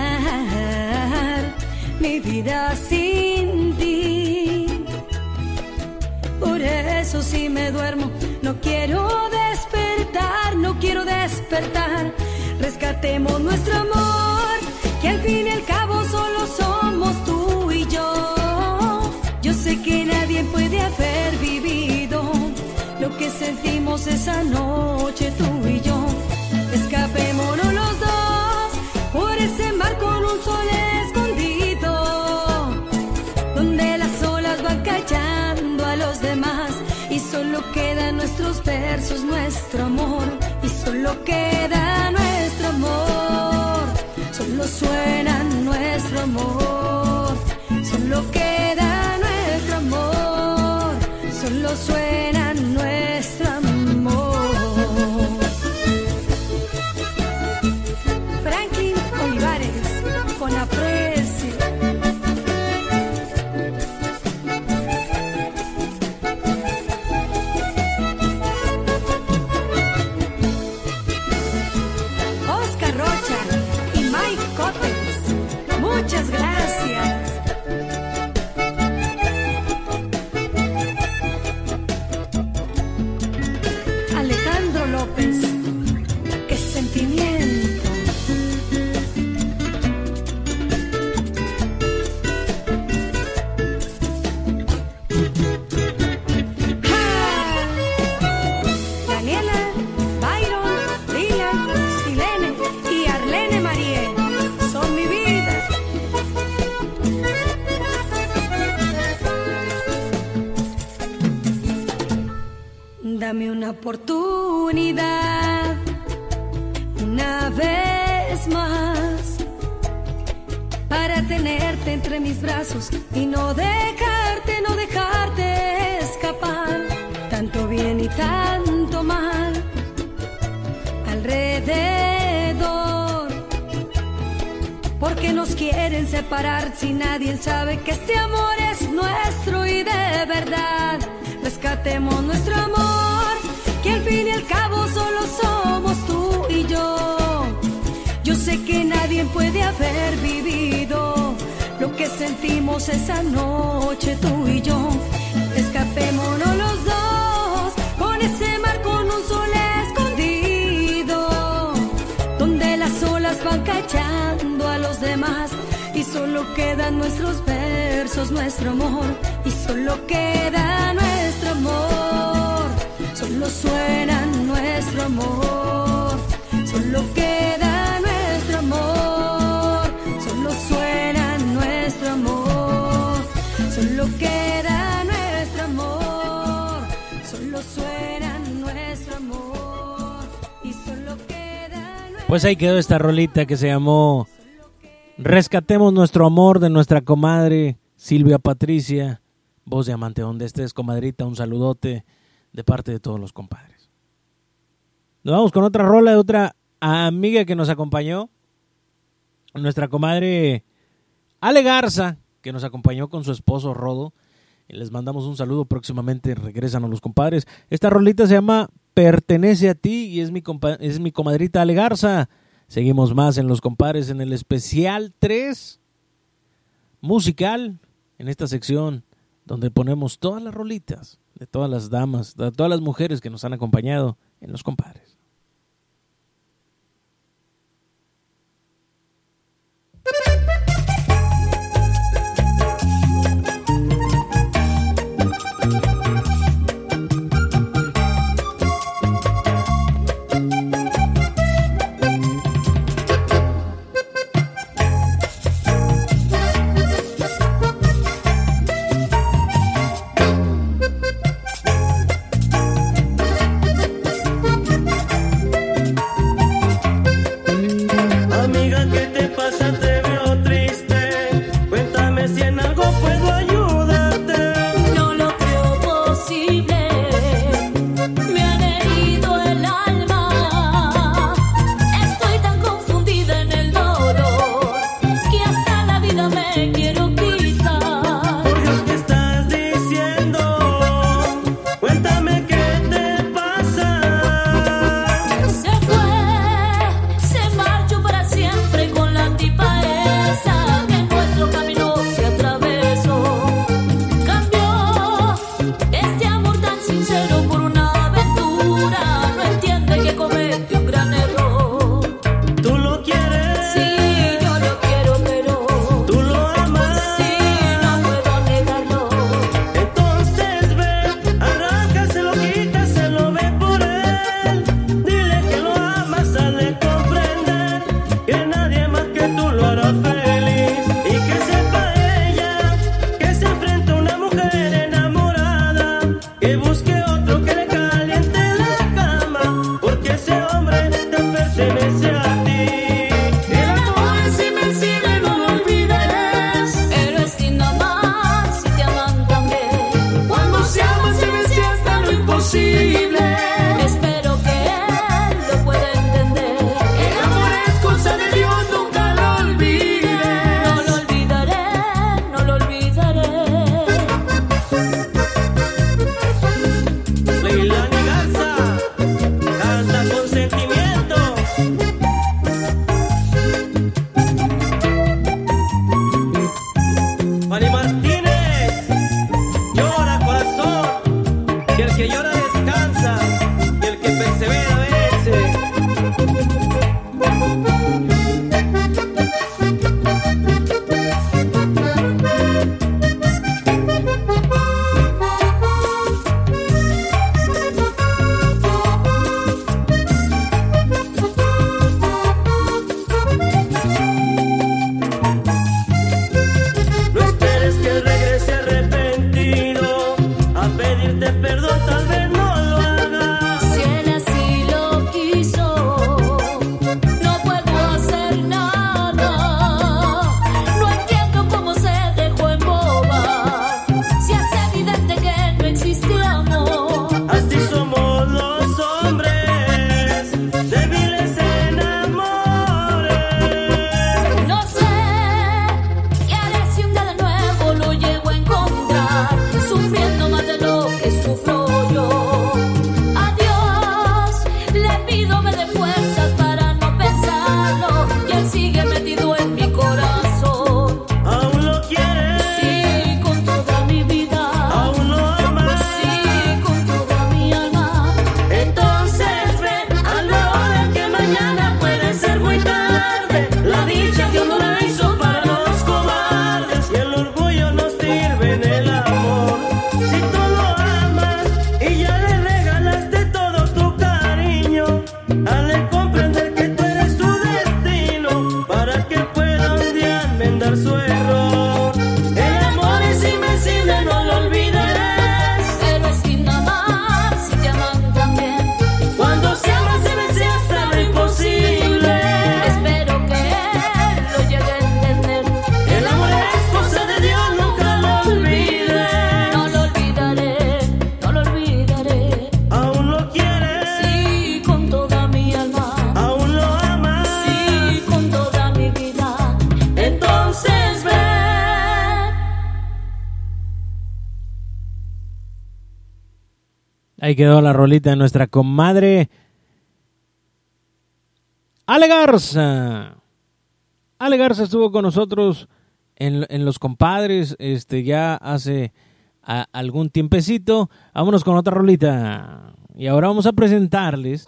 mi vida sin ti. Por eso si me duermo, no quiero despertar, no quiero despertar. Rescatemos nuestro amor, que al fin y al cabo solo somos tú y yo. Yo sé que nadie puede haber vivido lo que sentimos esa noche tú y yo. Versos, nuestro amor y solo queda nuestro amor, solo suena nuestro amor, solo queda nuestro amor, solo suena una oportunidad, una vez más, para tenerte entre mis brazos y no dejarte, no dejarte escapar. Tanto bien y tanto mal alrededor. Porque nos quieren separar si nadie sabe que este amor es nuestro y de verdad. Rescatemos nuestro amor, fin y al cabo solo somos tú y yo. Yo sé que nadie puede haber vivido lo que sentimos esa noche tú y yo. Escapémonos los dos con ese mar con un sol escondido, donde las olas van cachando a los demás y solo quedan nuestros versos, nuestro amor y solo queda nuestro amor, solo suena nuestro amor, solo queda nuestro amor, solo suena nuestro amor, solo queda nuestro amor, solo suena nuestro amor. Y solo queda Pues ahí quedó esta rolita que se llamó Rescatemos nuestro amor de nuestra comadre Silvia Patricia. Voz de amante, donde estés, comadrita, un saludote de parte de todos los compadres. Nos vamos con otra rola de otra amiga que nos acompañó. Nuestra comadre Ale Garza, que nos acompañó con su esposo Rodo. Les mandamos un saludo. Próximamente regresan a los compadres. Esta rolita se llama Pertenece a ti y es mi, es mi comadrita Ale Garza. Seguimos más en los compadres en el especial 3 musical en esta sección donde ponemos todas las rolitas de todas las damas, de todas las mujeres que nos han acompañado en los compadres. Quedó la rolita de nuestra comadre Ale Garza. Ale Garza estuvo con nosotros en, en Los Compadres este, ya hace algún tiempecito. Vámonos con otra rolita. Y ahora vamos a presentarles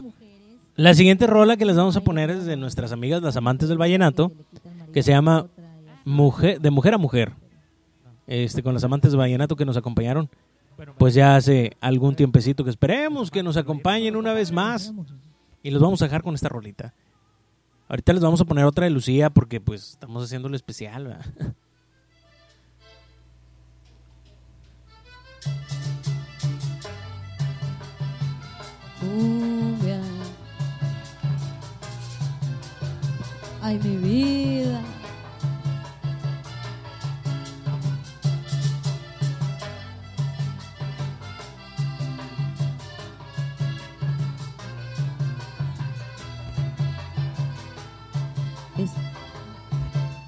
la siguiente rola que les vamos a poner es de nuestras amigas las amantes del vallenato, que se llama mujer, De Mujer a Mujer. Este, con las amantes del vallenato que nos acompañaron pues ya hace algún tiempecito que esperemos que nos acompañen una vez más y los vamos a dejar con esta rolita. Ahorita les vamos a poner otra de Lucía porque pues estamos haciendo lo especial. ¿verdad? cumbia. Ay, mi vida.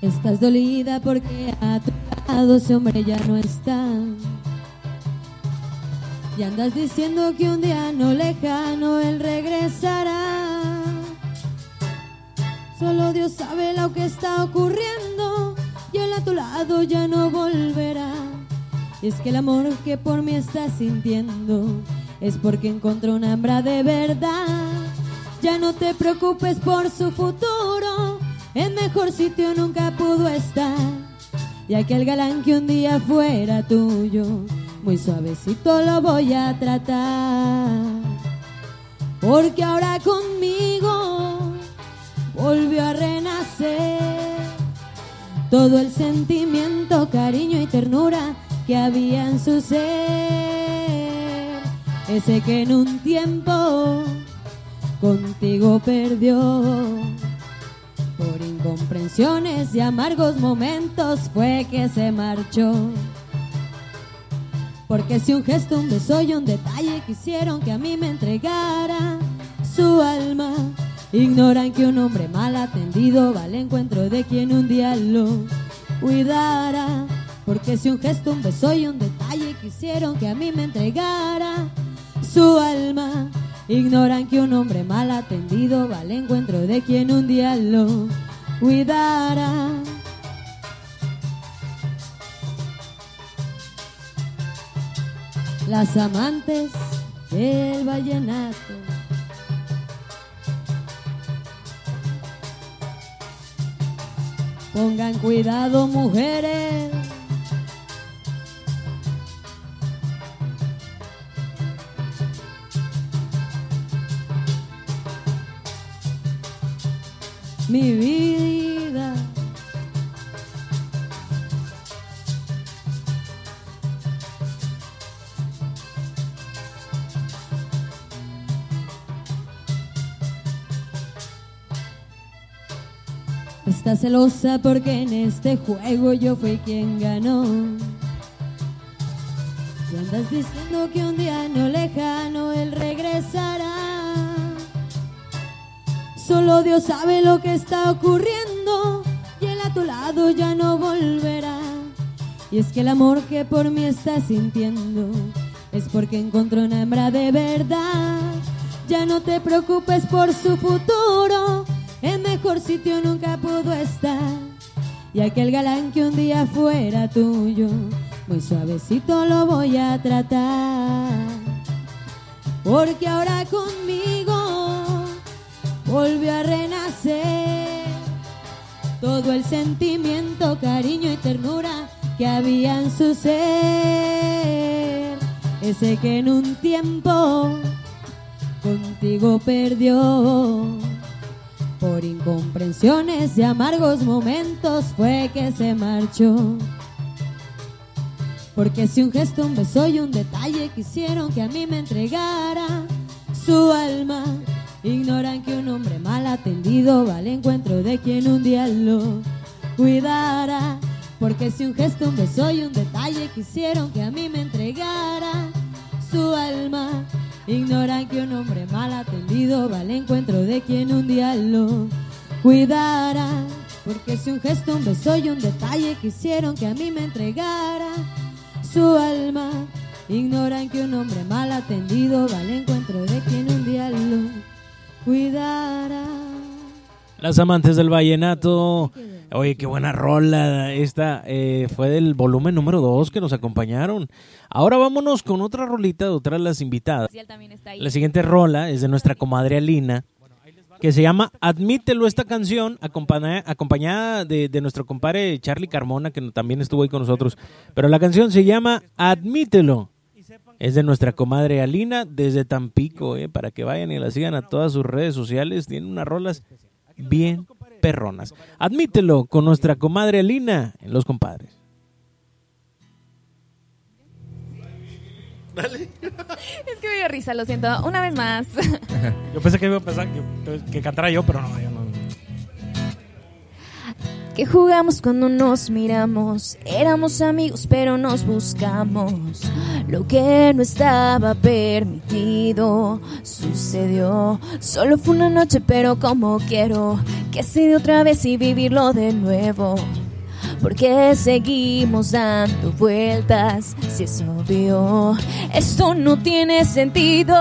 Estás dolida porque a tu lado ese hombre ya no está. Y andas diciendo que un día no lejano él regresará. Solo Dios sabe lo que está ocurriendo y él a tu lado ya no volverá. Y es que el amor que por mí estás sintiendo es porque encontró una hembra de verdad. Ya no te preocupes por su futuro, en mejor sitio nunca pudo estar. Y aquel galán que un día fuera tuyo, muy suavecito lo voy a tratar. Porque ahora conmigo volvió a renacer todo el sentimiento, cariño y ternura que había en su ser. Ese que en un tiempo contigo perdió. Por incomprensiones y amargos momentos fue que se marchó. Porque si un gesto, un beso y un detalle quisieron que a mí me entregara su alma, ignoran que un hombre mal atendido va al encuentro de quien un día lo cuidara. Porque si un gesto, un beso y un detalle quisieron que a mí me entregara su alma, Ignoran que un hombre mal atendido va al encuentro de quien un día lo cuidará. Las amantes del vallenato. Pongan cuidado mujeres Mi vida. Está celosa porque en este juego yo fui quien ganó. Y andas diciendo que un día no lejano él regresará. Solo Dios sabe lo que está ocurriendo y él a tu lado ya no volverá. Y es que el amor que por mí estás sintiendo es porque encontró una hembra de verdad. Ya no te preocupes por su futuro, en mejor sitio nunca pudo estar. Y aquel galán que un día fuera tuyo, muy suavecito lo voy a tratar. Porque ahora conmigo volvió a renacer todo el sentimiento, cariño y ternura que había en su ser. Ese que en un tiempo contigo perdió. Por incomprensiones y amargos momentos fue que se marchó. Porque si un gesto, un beso y un detalle quisieron que a mí me entregara su alma, ignoran que un hombre mal atendido va al encuentro de quien un día lo cuidara. Porque si un gesto, un beso y un detalle quisieron que a mí me entregara su alma, ignoran que un hombre mal atendido va al encuentro de quien un día lo cuidara. Porque si un gesto, un beso y un detalle quisieron que a mí me entregara su alma, ignoran que un hombre mal atendido va al encuentro de quien un día lo cuidara. Las amantes del vallenato. Oye, qué buena rola. Esta eh, fue del volumen número 2 que nos acompañaron. Ahora vámonos con otra rolita de otra de las invitadas. La siguiente rola es de nuestra comadre Alina, que se llama Admítelo esta canción, acompaña- acompañada de, de nuestro compadre Charlie Carmona, que también estuvo ahí con nosotros. Pero la canción se llama Admítelo. Es de nuestra comadre Alina desde Tampico, eh, para que vayan y la sigan a todas sus redes sociales. Tiene unas rolas bien perronas. Admítelo con nuestra comadre Alina en Los Compadres. Dale. Es que me dio risa, lo siento. Una vez más. Yo pensé que iba a pensar que, que cantara yo, pero no, yo no. Que jugamos cuando nos miramos. Éramos amigos, pero nos buscamos. Lo que no estaba permitido sucedió. Solo fue una noche, pero como quiero que se dé otra vez y vivirlo de nuevo. Porque seguimos dando vueltas, si es obvio. Esto no tiene sentido,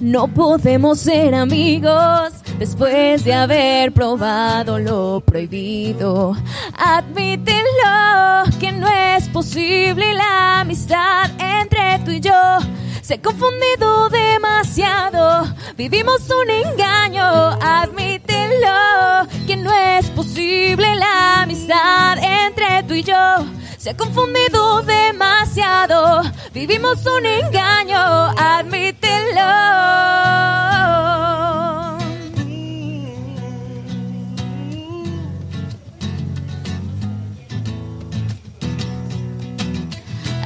no podemos ser amigos después de haber probado lo prohibido. Admítelo que no es posible la amistad entre tú y yo. Se ha confundido demasiado, vivimos un engaño. Admítelo que no es posible la amistad entre tú y yo. Se ha confundido demasiado, vivimos un engaño. Admítelo.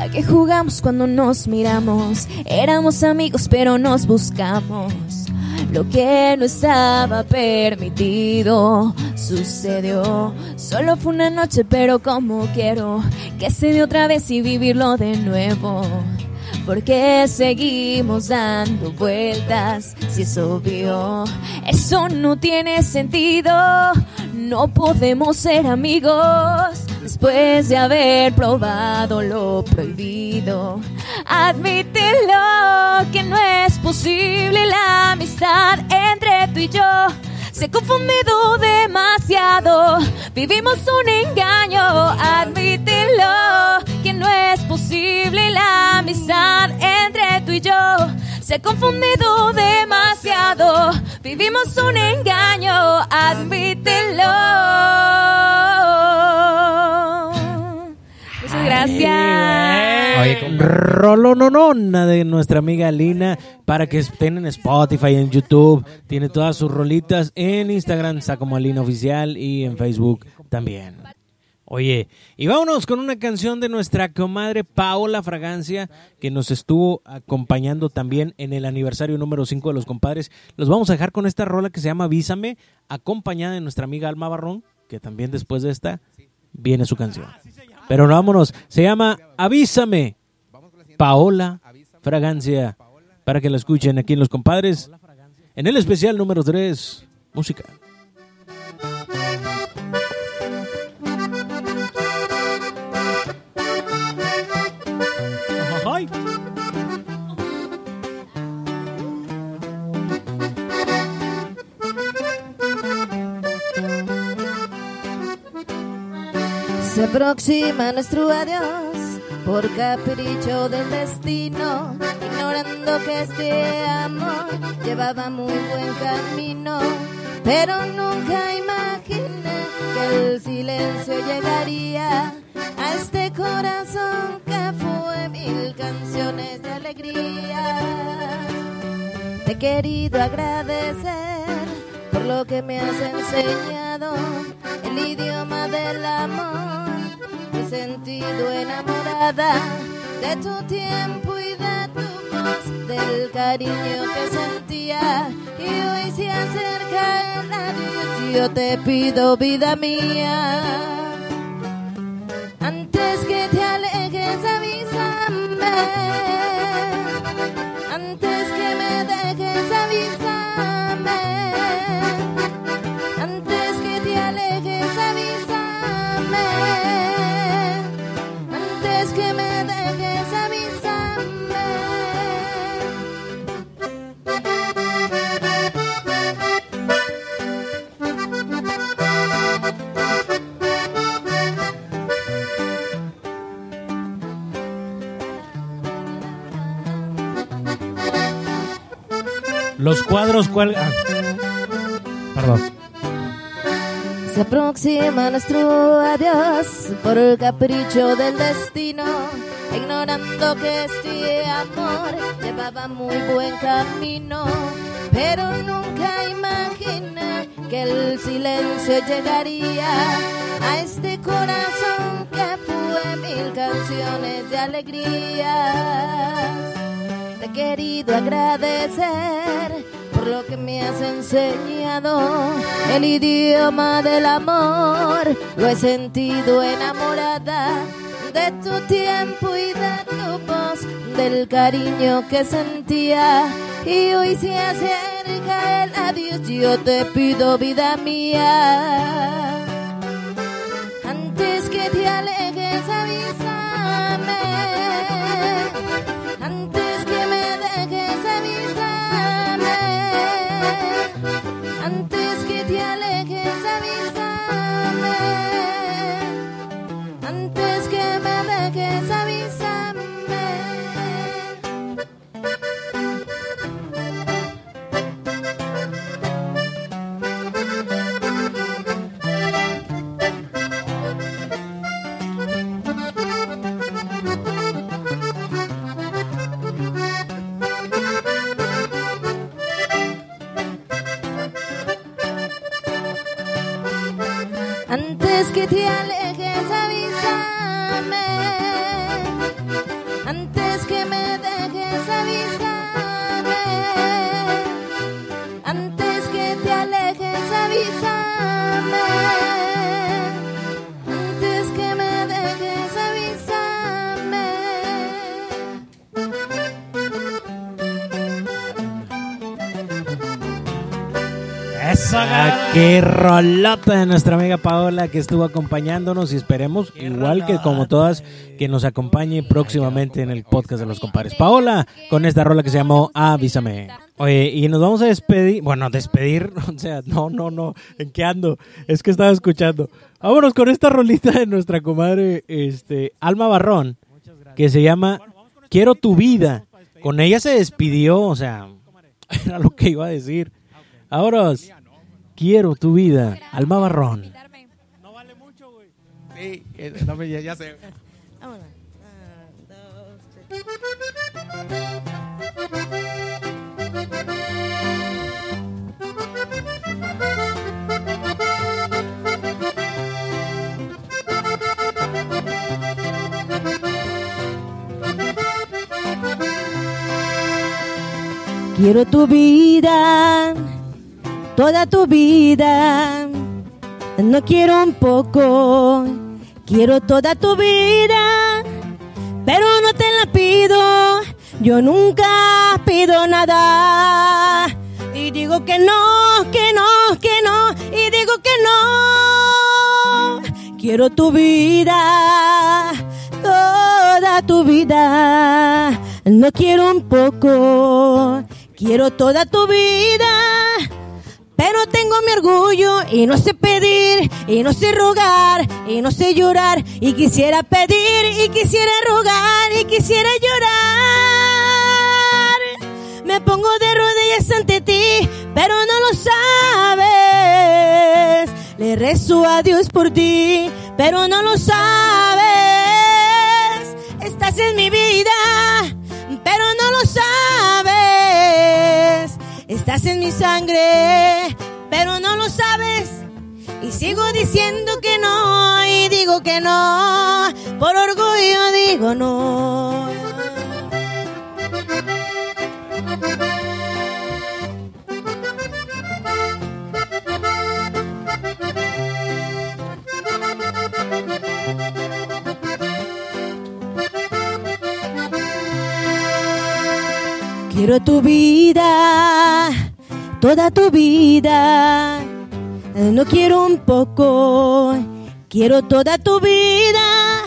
¿A qué jugamos cuando nos miramos? Éramos amigos pero nos buscamos. Lo que no estaba permitido sucedió. Solo fue una noche pero como quiero que se dé otra vez y vivirlo de nuevo. Porque seguimos dando vueltas, si es obvio. Eso no tiene sentido, no podemos ser amigos después de haber probado lo prohibido. Admítelo que no es posible la amistad entre tú y yo. Se ha confundido demasiado, vivimos un engaño. Admítelo que no es posible la amistad entre Se ha confundido demasiado. Vivimos un engaño, admítelo. Gracias. Oye, de nuestra amiga Lina para que estén en Spotify, en YouTube. Tiene todas sus rolitas en Instagram, está como Lina Oficial y en Facebook también. Oye, y vámonos con una canción de nuestra comadre Paola Fragancia, que nos estuvo acompañando también en el aniversario número 5 de los compadres. Los vamos a dejar con esta rola que se llama Avísame, acompañada de nuestra amiga Alma Barrón, que también después de esta viene su canción. Pero no, vámonos, se llama Avísame, Paola Fragancia, para que la escuchen aquí en Los Compadres, en el especial número 3, música. Se aproxima nuestro adiós por capricho del destino, ignorando que este amor llevaba muy buen camino, pero nunca imaginé que el silencio llegaría a este corazón que fue mil canciones de alegría. Te he querido agradecer lo que me has enseñado, el idioma del amor. He sentido enamorada de tu tiempo y de tu voz, del cariño que sentía. Y hoy se acerca el adiós, yo te pido vida mía. Antes que te alejes, avísame. Antes que me dejes, avísame. Los cuadros cuelgan. Perdón. Se aproxima nuestro adiós por capricho del destino, ignorando que este amor llevaba muy buen camino, pero nunca imaginé que el silencio llegaría a este corazón que fue mil canciones de alegría. Te he querido agradecer por lo que me has enseñado, el idioma del amor. Lo he sentido enamorada de tu tiempo y de tu voz, del cariño que sentía. Y hoy se acerca el adiós, yo te pido vida mía. Antes que te alejes, avísame. Antes qué rolota de nuestra amiga Paola que estuvo acompañándonos y esperemos, igual que como todas, que nos acompañe próximamente en el podcast de los compadres. Paola, con esta rola que se llamó Avísame. Oye, y nos vamos a despedir, bueno, despedir, o sea, no, no, no, ¿en qué ando? Es que estaba escuchando. Vámonos con esta rolita de nuestra comadre este, Alma Barrón, que se llama Quiero tu vida. Con ella se despidió, o sea, era lo que iba a decir. Ahora, quiero tu vida, Alma Barrón. Sí, eh, no me- ya, ya sé. Quiero tu vida, toda tu vida. No quiero un poco, quiero toda tu vida. Pero no te la pido, yo nunca pido nada. Y digo que no, que no, que no, y digo que no. Quiero tu vida, toda tu vida. No quiero un poco, quiero toda tu vida. Pero tengo mi orgullo y no sé pedir, y no sé rogar, y no sé llorar, y quisiera pedir, y quisiera rogar, y quisiera llorar. Me pongo de rodillas ante ti, pero no lo sabes. Le rezo a Dios por ti, pero no lo sabes. Estás en mi vida, Estás en mi sangre, pero no lo sabes. Y sigo diciendo que no, y digo que no. Por orgullo digo no. Quiero tu vida, toda tu vida. No quiero un poco, quiero toda tu vida.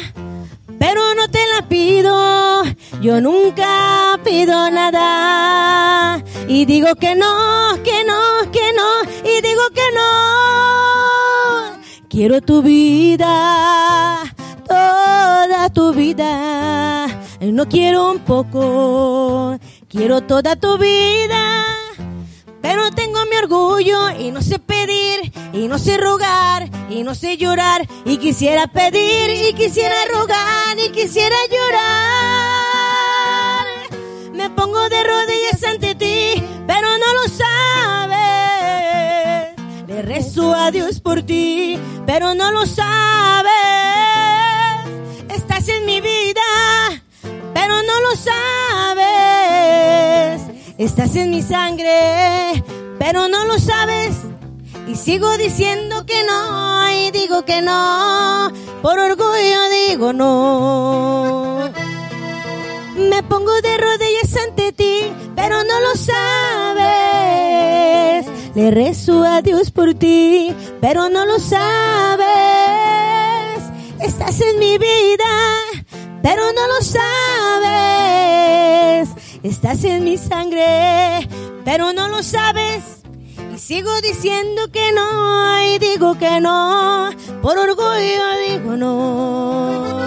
Pero no te la pido, yo nunca pido nada. Y digo que no, que no, que no, y digo que no. Quiero tu vida, toda tu vida. No quiero un poco, quiero toda tu vida. Pero tengo mi orgullo y no sé pedir, y no sé rogar, y no sé llorar, y quisiera pedir, y quisiera rogar, y quisiera llorar. Me pongo de rodillas ante ti, pero no lo sabes. Le rezo a Dios por ti, pero no lo sabes. Estás en mi vida, pero no lo sabes. Estás en mi sangre, pero no lo sabes. Y sigo diciendo que no, y digo que no. Por orgullo digo no. Me pongo de rodillas ante ti, pero no lo sabes. Le rezo a Dios por ti, pero no lo sabes. Estás en mi vida, pero no lo sabes. Estás en mi sangre, pero no lo sabes. Y sigo diciendo que no, y digo que no. Por orgullo digo no.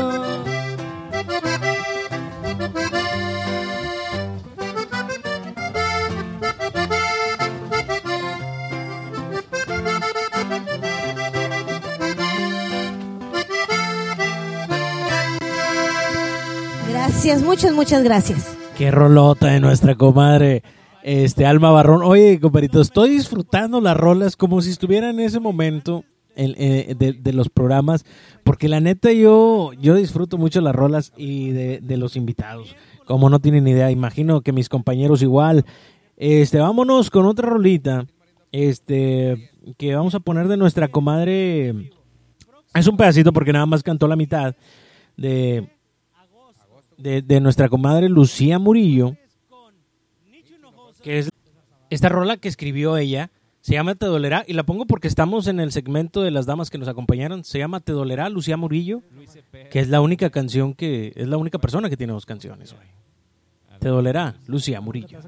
Gracias, muchas, muchas gracias. Qué rolota de nuestra comadre, este Alma Barrón. Oye, compadrito, estoy disfrutando las rolas como si estuviera en ese momento en- eh, de, los programas, porque la neta yo, yo disfruto mucho las rolas y de, de los invitados. Como no tienen idea, imagino que mis compañeros igual. Este, vámonos con otra rolita, este, que vamos a poner de nuestra comadre. Es un pedacito porque nada más cantó la mitad de de, de nuestra comadre Lucía Murillo, que es esta rola que escribió ella, se llama Te Dolerá, y la pongo porque estamos en el segmento de las damas que nos acompañaron, se llama Te Dolerá, Lucía Murillo, que es la única canción que, es la única persona que tiene dos canciones hoy. Te Dolerá, Lucía Murillo.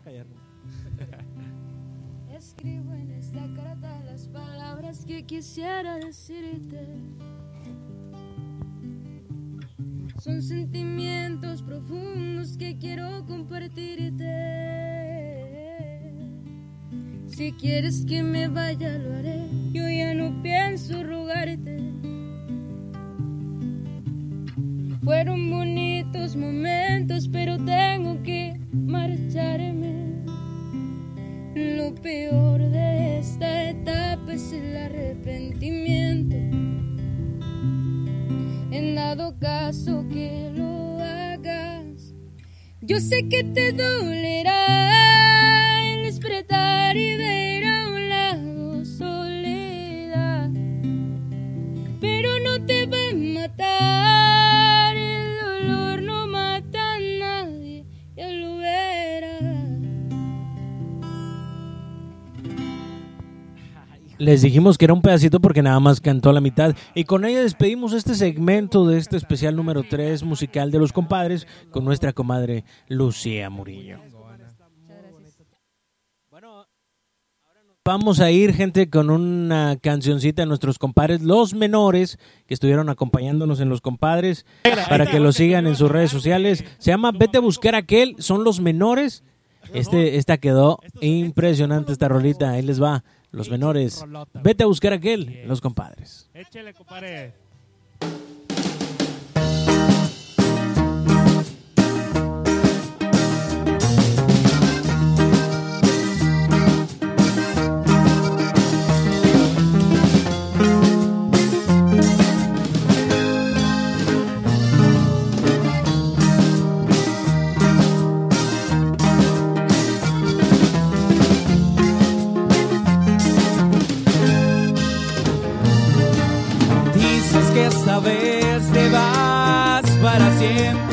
Escribo en esta carta las palabras que quisiera decirte. Son sentimientos profundos que quiero compartirte. Si quieres que me vaya, lo haré. Yo ya no pienso rogarte. Fueron bonitos momentos, pero tengo que marcharme. Lo peor de esta etapa es el arrepentimiento. En dado caso que lo hagas, yo sé que te dolerá el despertar y ver a un lado soledad. Pero no te va a matar, Les dijimos que era un pedacito porque nada más cantó la mitad. Y con ella despedimos este segmento de este especial número 3 musical de los compadres con nuestra comadre Lucía Murillo. Vamos a ir, gente, con una cancioncita de nuestros compadres, los menores, que estuvieron acompañándonos en los compadres, para que lo sigan en sus redes sociales. Se llama Vete a buscar aquel, son los menores. Este, esta quedó impresionante, esta rolita. Ahí les va, los menores. Vete a buscar aquel, los compadres. Échale, compadre. Vez te vas para siempre.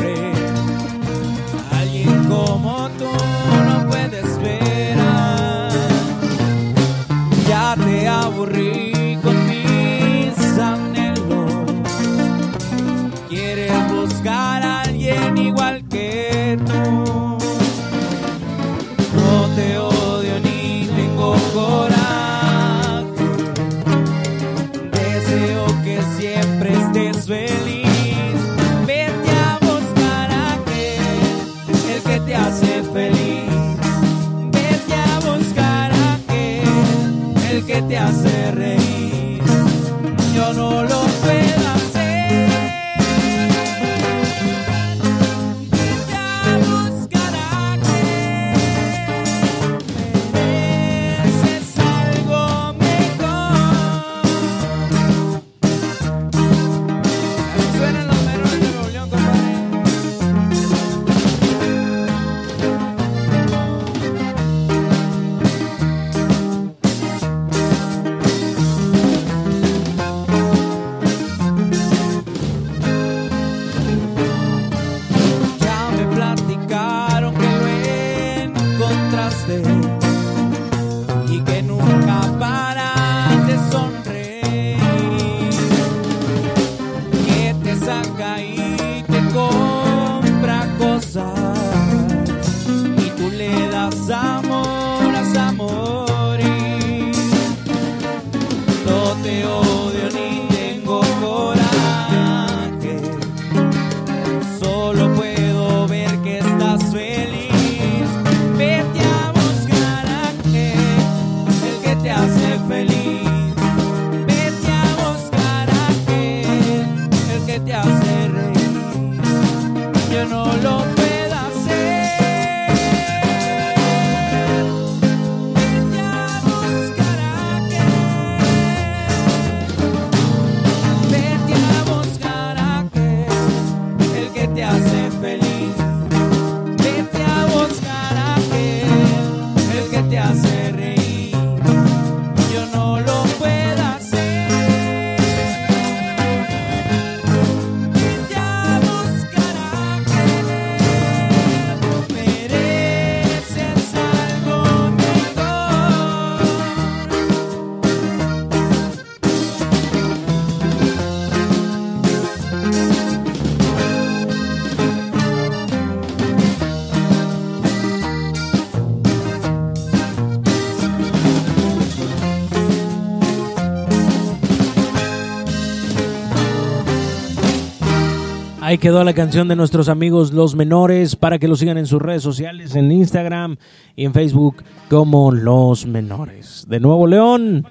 Quedó la canción de nuestros amigos Los Menores para que lo sigan en sus redes sociales, en Instagram y en Facebook como Los Menores. De Nuevo León.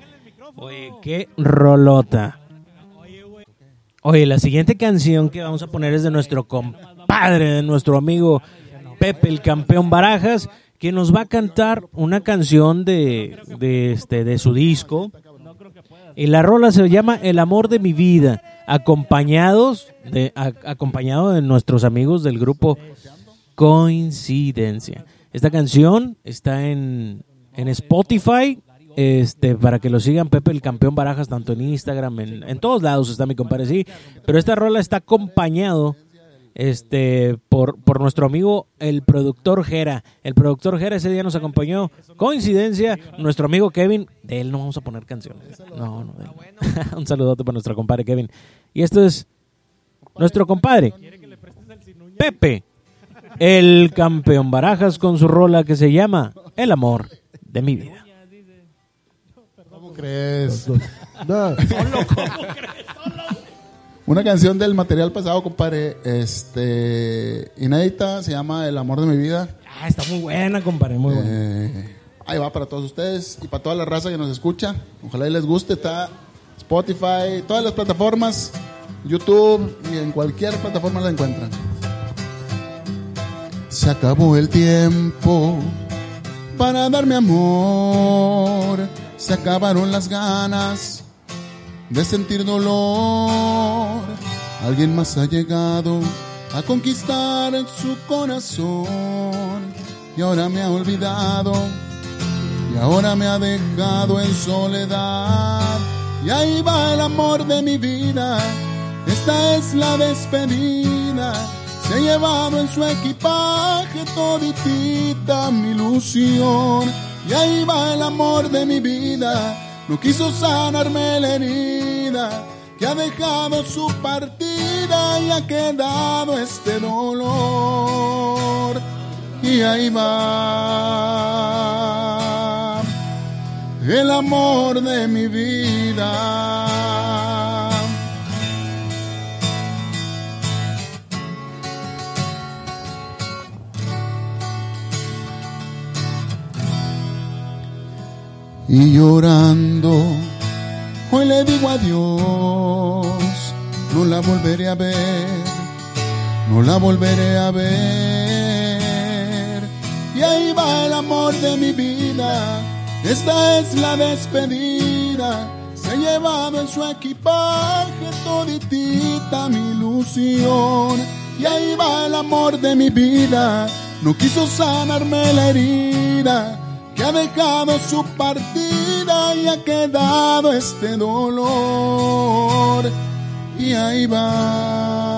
Oye, qué rolota. Oye, la siguiente canción que vamos a poner es de nuestro compadre, de nuestro amigo Pepe, el campeón Barajas, que nos va a cantar una canción de, de, este, de su disco. Y la rola se llama El amor de mi vida, acompañados de, a- acompañado de nuestros amigos del grupo Coincidencia. Esta canción está en, en Spotify, este, para que lo sigan Pepe el Campeón Barajas, tanto en Instagram, en, en todos lados está mi compadre, sí. Pero esta rola está acompañado este por, por nuestro amigo el productor Jera. El productor Jera ese día nos acompañó. Coincidencia, nuestro amigo Kevin, de él no vamos a poner canciones. No, no, de él no. Un saludote para nuestro compadre Kevin. Y esto es nuestro compadre Pepe, el campeón Barajas con su rola que se llama El amor de mi vida. ¿Cómo crees? Una canción del material pasado, compadre, este, inédita, se llama El amor de mi vida. Ah, está muy buena, compadre, muy buena. Eh, ahí va para todos ustedes y para toda la raza que nos escucha. Ojalá y les guste. Está Spotify, todas las plataformas, YouTube y en cualquier plataforma la encuentran. Se acabó el tiempo para darme amor. Se acabaron las ganas de sentir dolor. Alguien más ha llegado a conquistar su corazón y ahora me ha olvidado y ahora me ha dejado en soledad. Y ahí va el amor de mi vida, esta es la despedida. Se ha llevado en su equipaje toditita mi ilusión. Y ahí va el amor de mi vida, no quiso sanarme la herida que ha dejado su partida y ha quedado este dolor. Y ahí va el amor de mi vida. Y llorando, hoy le digo adiós, no la volveré a ver, no la volveré a ver. Y ahí va el amor de mi vida, esta es la despedida. Se ha llevado en su equipaje toditita mi ilusión. Y ahí va el amor de mi vida, no quiso sanarme la herida que ha dejado su partida y ha quedado este dolor. Y ahí va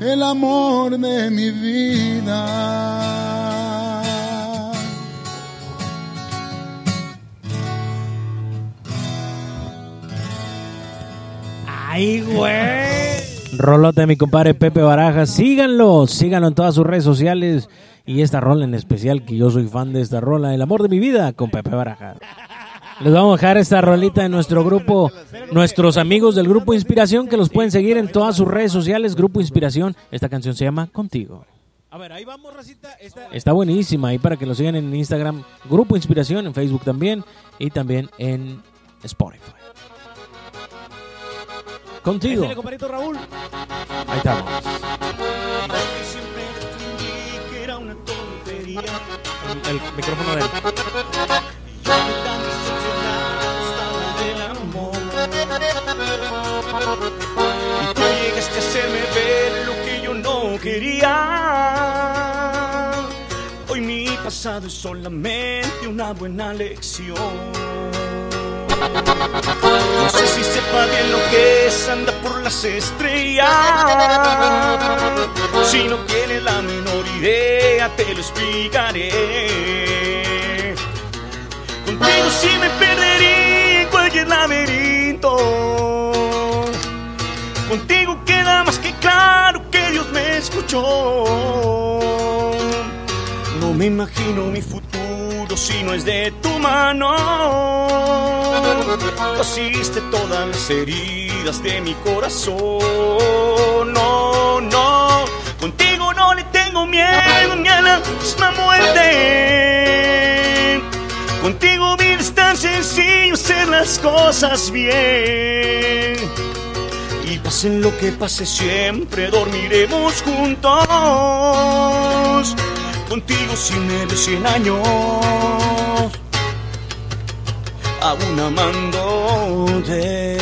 el amor de mi vida. ¡Ay, güey! Rolote de mi compadre Pepe Barajas. Síganlo, síganlo en todas sus redes sociales. Y esta rola en especial, que yo soy fan de esta rola, El amor de mi vida, con Pepe Barajas. Les vamos a dejar esta rolita en nuestro grupo, nuestros amigos del Grupo Inspiración, que los pueden seguir en todas sus redes sociales, Grupo Inspiración. Esta canción se llama Contigo. A ver, ahí vamos, racita. Esta- Está buenísima ahí para que lo sigan en Instagram, Grupo Inspiración, en Facebook también y también en Spotify. Contigo. Ahí estamos. El, el micrófono de él. Y tú llegaste a hacerme ver lo que yo no quería. Hoy mi pasado es solamente una buena lección. No sé si sepa bien lo que es andar por las estrellas. Si no tienes la menor idea, te lo explicaré. Contigo sí me perdería en cualquier laberinto. Contigo queda más que claro que Dios me escuchó. No me imagino mi futuro si no es de tu mano. Tú asiste todas las heridas de mi corazón. No, no, contigo no le tengo miedo ni a la muerte. Contigo vida es tan sencillo hacer las cosas bien. Y pase lo que pase, siempre dormiremos juntos. Contigo sin medio cien años, aún amándote.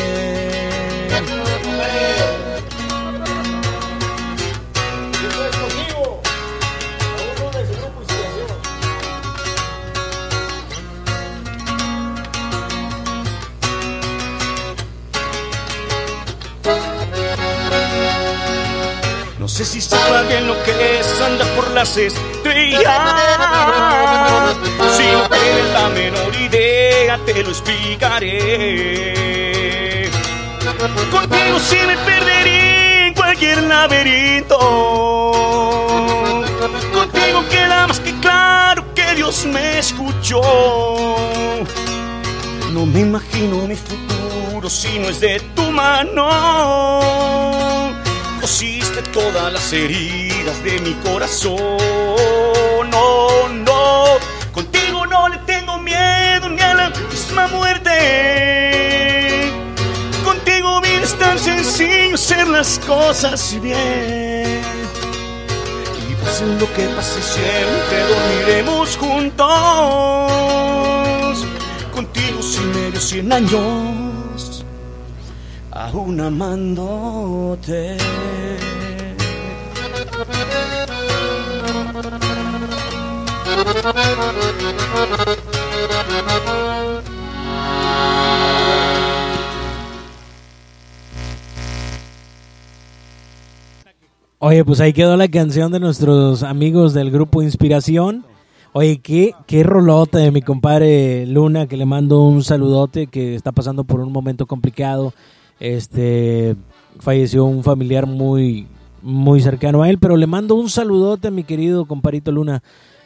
No sé si sepa bien lo que es andar por las estrellas. Si no tienes la menor idea, te lo explicaré. Contigo sí me perdería en cualquier laberinto. Contigo queda más que claro que Dios me escuchó. No me imagino mi futuro si no es de tu mano. Cosiste todas las heridas de mi corazón. No, no, contigo no le tengo miedo ni a la misma muerte. Contigo bien es tan sencillo hacer las cosas bien. Y pase lo que pase, siempre dormiremos juntos. Contigo sin medio cien años, aún amándote. Oye, pues ahí quedó la canción de nuestros amigos del grupo Inspiración. Oye, qué, qué rolota de mi compadre Luna, que le mando un saludote, que está pasando por un momento complicado. Este falleció un familiar muy, muy cercano a él, pero le mando un saludote a mi querido comparito Luna,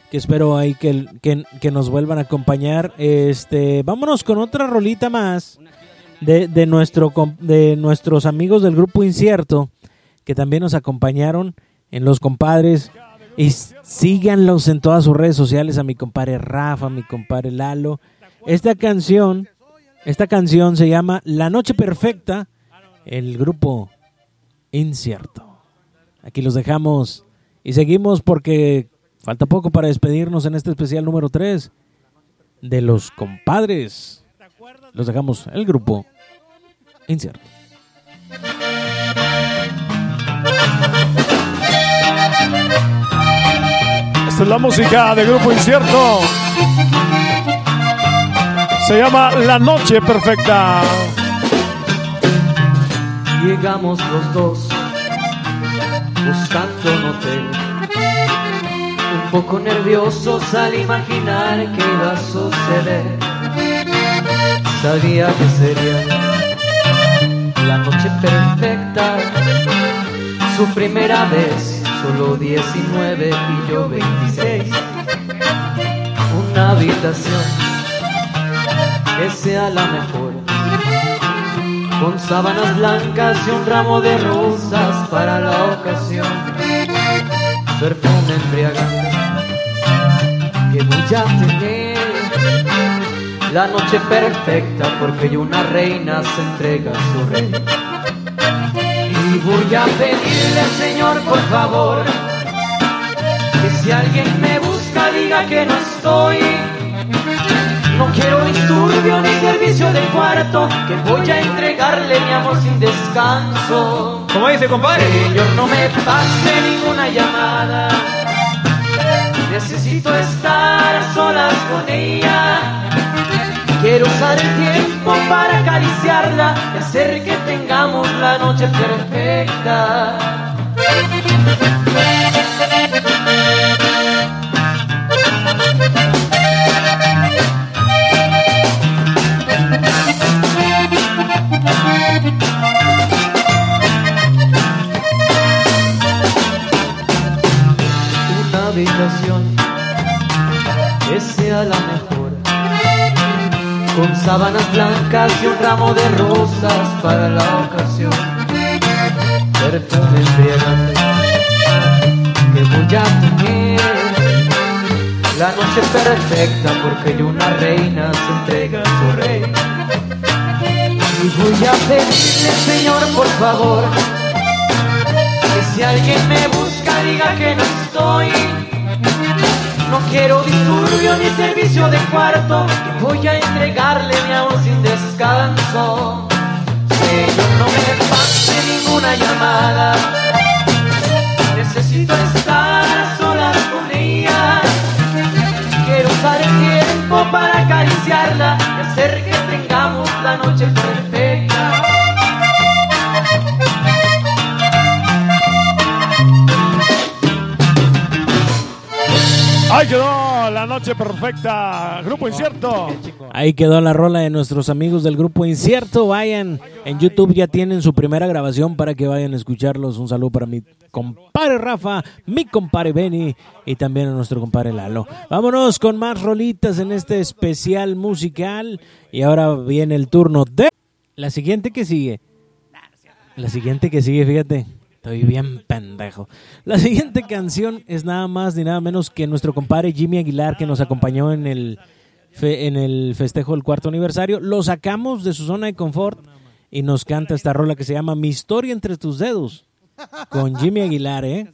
que espero ahí que, que, que nos vuelvan a acompañar. Este, vámonos con otra rolita más de, de, nuestro, de nuestros amigos del grupo Incierto, que también nos acompañaron en Los Compadres. Y síganlos en todas sus redes sociales a mi compadre Rafa, a mi compadre Lalo. Esta canción, esta canción se llama La Noche Perfecta, el grupo Incierto. Aquí los dejamos y seguimos porque falta poco para despedirnos en este especial número 3 de los compadres. Los dejamos el grupo Incierto. Esta es la música de Grupo Incierto. Se llama La Noche Perfecta. Llegamos los dos buscando un hotel. Un poco nerviosos al imaginar que iba a suceder. Sabía que sería la noche perfecta. Su primera vez, solo 19 y yo 26. Una habitación que sea la mejor con sábanas blancas y un ramo de rosas para la ocasión. Perfume embriagante que voy a tener. La noche perfecta porque una reina se entrega a su rey. Y voy a pedirle, Señor, por favor, que si alguien me busca diga que no estoy. No quiero disturbio ni servicio de cuarto, que voy a entregarle mi amor sin descanso. ¿Cómo dice, compadre? Señor, no me pase ninguna llamada. Necesito estar a solas con ella. Quiero usar el tiempo para acariciarla y hacer que tengamos la noche perfecta. Sábanas blancas y un ramo de rosas para la ocasión. Perfume embriagante que voy a tener. La noche perfecta porque yo una reina se entrega a su rey. Y voy a pedirle, Señor, por favor, que si alguien me busca diga que no estoy. No quiero disturbio ni servicio de cuarto, que voy a entregarle mi amor sin descanso. Señor, no me pase ninguna llamada. Necesito estar a solas con ella. Quiero usar el tiempo para acariciarla y hacer que tengamos la noche perfecta. Ahí quedó la noche perfecta. Grupo Incierto. Ahí quedó la rola de nuestros amigos del grupo Incierto. Vayan, en YouTube ya tienen su primera grabación para que vayan a escucharlos. Un saludo para mi compadre Rafa, mi compadre Benny y también a nuestro compadre Lalo. Vámonos con más rolitas en este especial musical. Y ahora viene el turno de la siguiente que sigue. La siguiente que sigue, fíjate. Estoy bien pendejo. La siguiente canción es nada más ni nada menos que nuestro compadre Jimmy Aguilar que nos acompañó en el, en el festejo del cuarto aniversario. Lo sacamos de su zona de confort y nos canta esta rola que se llama Mi historia entre tus dedos con Jimmy Aguilar, ¿eh?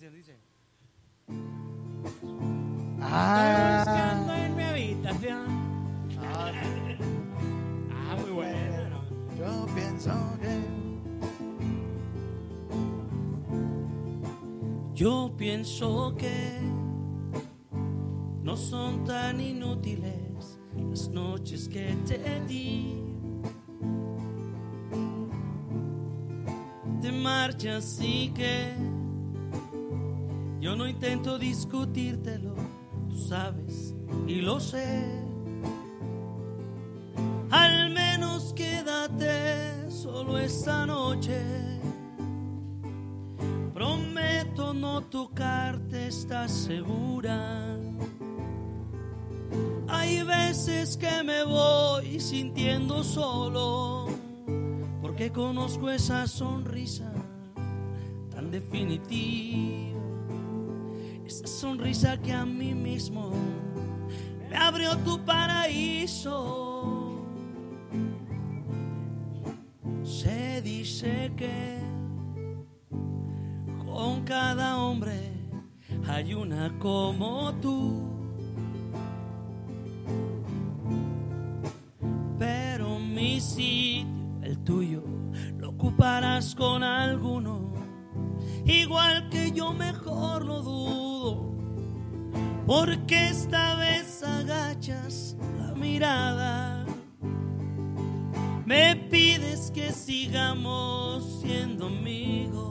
Ah, Yo pienso que no son tan inútiles las noches que te di. Te marchas y que yo no intento discutírtelo, tú sabes y lo sé. Al menos quédate solo esta noche. Prometo no tocarte, estás segura. Hay veces que me voy sintiendo solo, porque conozco esa sonrisa tan definitiva. Esa sonrisa que a mí mismo me abrió tu paraíso. Se dice que con cada hombre hay una como tú. Pero mi sitio, el tuyo, lo ocuparás con alguno. Igual que yo mejor lo dudo. Porque esta vez agachas la mirada. Me pides que sigamos siendo amigos.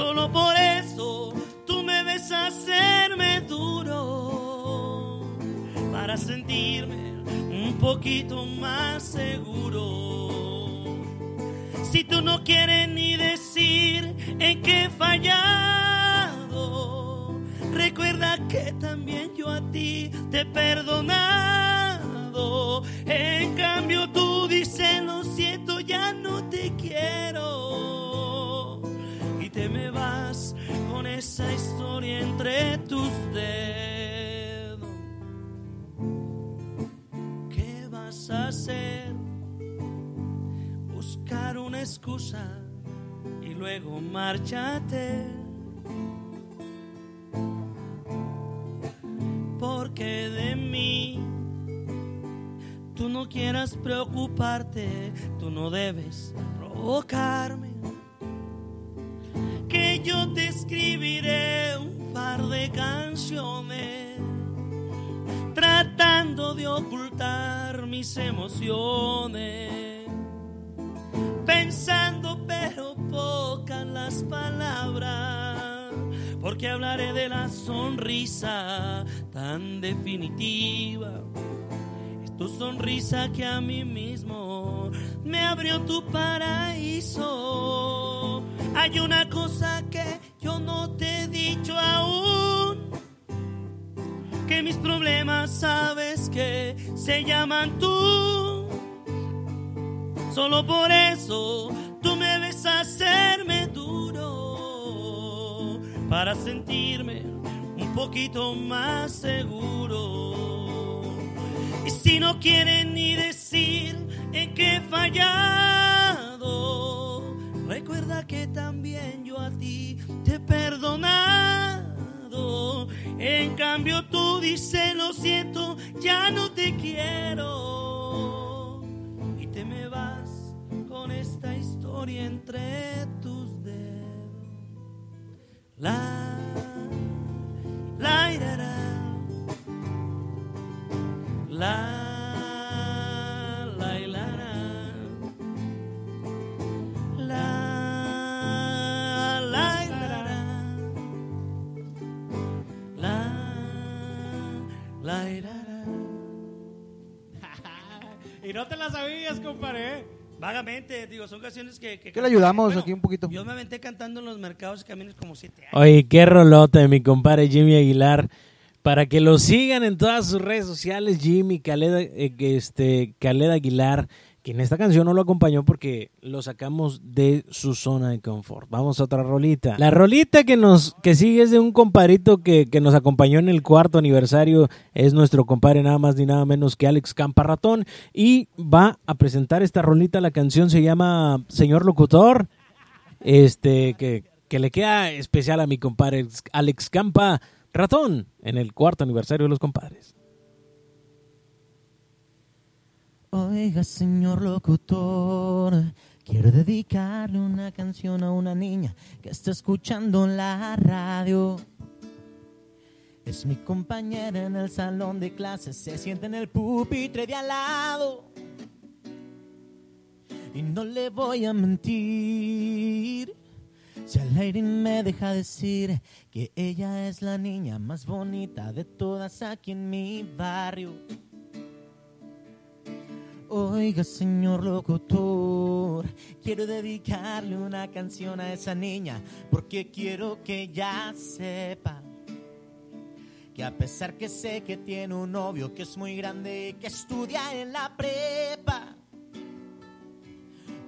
Solo por eso tú me ves hacerme duro para sentirme un poquito más seguro. Si tú no quieres ni decir en qué he fallado, recuerda que también yo a ti te he perdonado. En cambio tú dices lo siento, ya no te quiero esa historia entre tus dedos. ¿Qué vas a hacer? Buscar una excusa y luego márchate. Porque de mí tú no quieras preocuparte, tú no debes provocarme mis emociones, pensando pero pocas las palabras, porque hablaré de la sonrisa tan definitiva. Es tu sonrisa que a mí mismo me abrió tu paraíso. Hay una cosa que yo no te he dicho aún que mis problemas sabes que se llaman tú. Solo por eso tú me ves hacerme duro para sentirme un poquito más seguro. Y si no quieren ni decir en qué he fallado, recuerda que también yo a ti te he. En cambio tú dices lo siento, ya no te quiero. Y te me vas con esta historia entre tus dedos. La, la, ira, ra. la, Y no te la sabías, compadre. Vagamente, digo, son canciones que... que ¿Qué le ayudamos bueno, aquí un poquito? Yo me aventé cantando en los mercados y caminos como siete años. Oye, qué rolota de mi compadre Jimmy Aguilar. Para que lo sigan en todas sus redes sociales, Jimmy Caled, eh, este, Caled Aguilar, en esta canción no lo acompañó porque lo sacamos de su zona de confort. Vamos a otra rolita. La rolita que nos que sigue es de un compadrito que, que nos acompañó en el cuarto aniversario. Es nuestro compadre nada más ni nada menos que Alex Camparratón. Y va a presentar esta rolita. La canción se llama Señor Locutor. Este, que, que le queda especial a mi compadre Alex Campa Ratón en el cuarto aniversario de los compadres. Oiga, señor locutor, quiero dedicarle una canción a una niña que está escuchando la radio. Es mi compañera en el salón de clases, se sienta en el pupitre de al lado. Y no le voy a mentir, si al aire me deja decir que ella es la niña más bonita de todas aquí en mi barrio. Oiga, señor locutor, quiero dedicarle una canción a esa niña porque quiero que ella sepa que a pesar que sé que tiene un novio que es muy grande y que estudia en la prepa,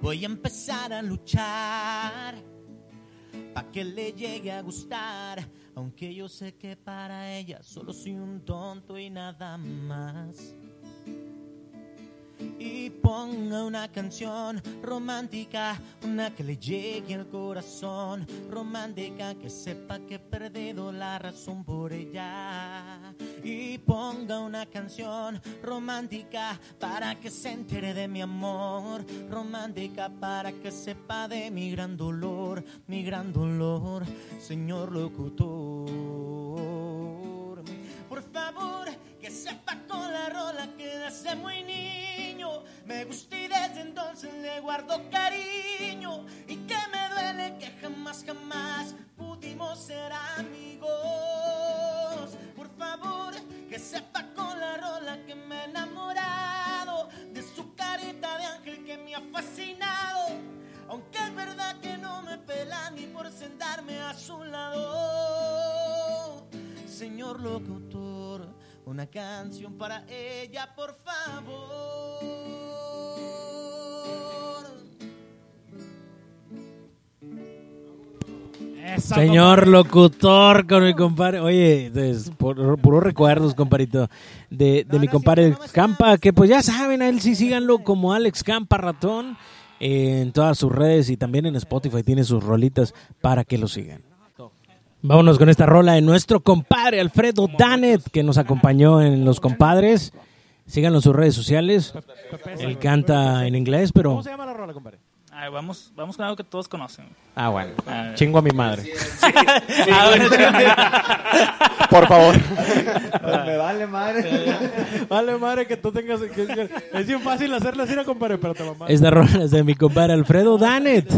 voy a empezar a luchar para que le llegue a gustar, aunque yo sé que para ella solo soy un tonto y nada más y ponga una canción romántica, una que le llegue al corazón, romántica que sepa que he perdido la razón por ella. Y ponga una canción romántica para que se entere de mi amor, romántica para que sepa de mi gran dolor, mi gran dolor, señor locutor. Por favor, que sepa con la rola que desde muy niño me gusta y desde entonces le guardo cariño y que me duele que jamás, jamás pudimos ser amigos. Por favor, que sepa con la rola que me he enamorado de su carita de ángel que me ha fascinado. Aunque es verdad que no me pela ni por sentarme a su lado. Señor locutor, una canción para ella, por favor. Señor locutor con mi compadre. Oye, es por, puros recuerdos, compadrito, de, de mi compadre Campa, que pues ya saben, a él sí síganlo como Alex Campa Ratón en todas sus redes y también en Spotify tiene sus rolitas para que lo sigan. Vámonos con esta rola de nuestro compadre Alfredo Danet, que nos acompañó en Los Compadres. Síganlo en sus redes sociales. Él canta en inglés, pero ¿Cómo se llama la rola, compadre? Ay, vamos, vamos con algo que todos conocen. Ah, bueno. A ver. Chingo a mi madre. Ah, bueno, Por favor. Me vale madre. Vale, madre, que tú tengas. que- que- es bien fácil hacerle así, compadre, pero te mamá. Esta rola es de mi compadre Alfredo Danet.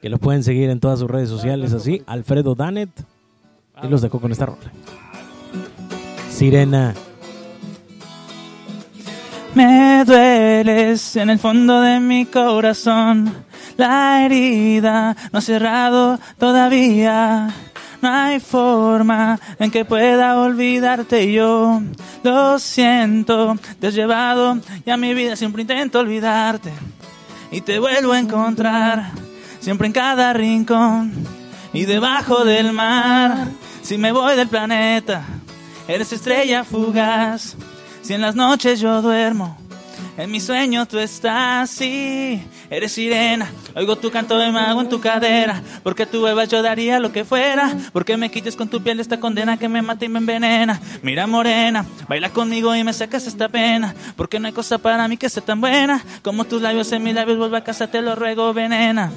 Que lo pueden seguir en todas sus redes sociales así. Alfredo Danet. Y los dejo con esta rola. Sirena. Me dueles en el fondo de mi corazón. La herida no ha cerrado todavía. No hay forma en que pueda olvidarte yo. Lo siento, te has llevado y a mi vida siempre intento olvidarte. Y te vuelvo a encontrar, siempre en cada rincón y debajo del mar. Si me voy del planeta, eres estrella fugaz. Si en las noches yo duermo, en mi sueño tú estás, sí, eres sirena. Oigo tu canto de mago en tu cadera. Porque tu bebas yo daría lo que fuera. Porque me quites con tu piel esta condena que me mata y me envenena. Mira morena, baila conmigo y me sacas esta pena. Porque no hay cosa para mí que sea tan buena. Como tus labios en mis labios, vuelve a casa, te lo ruego, venena.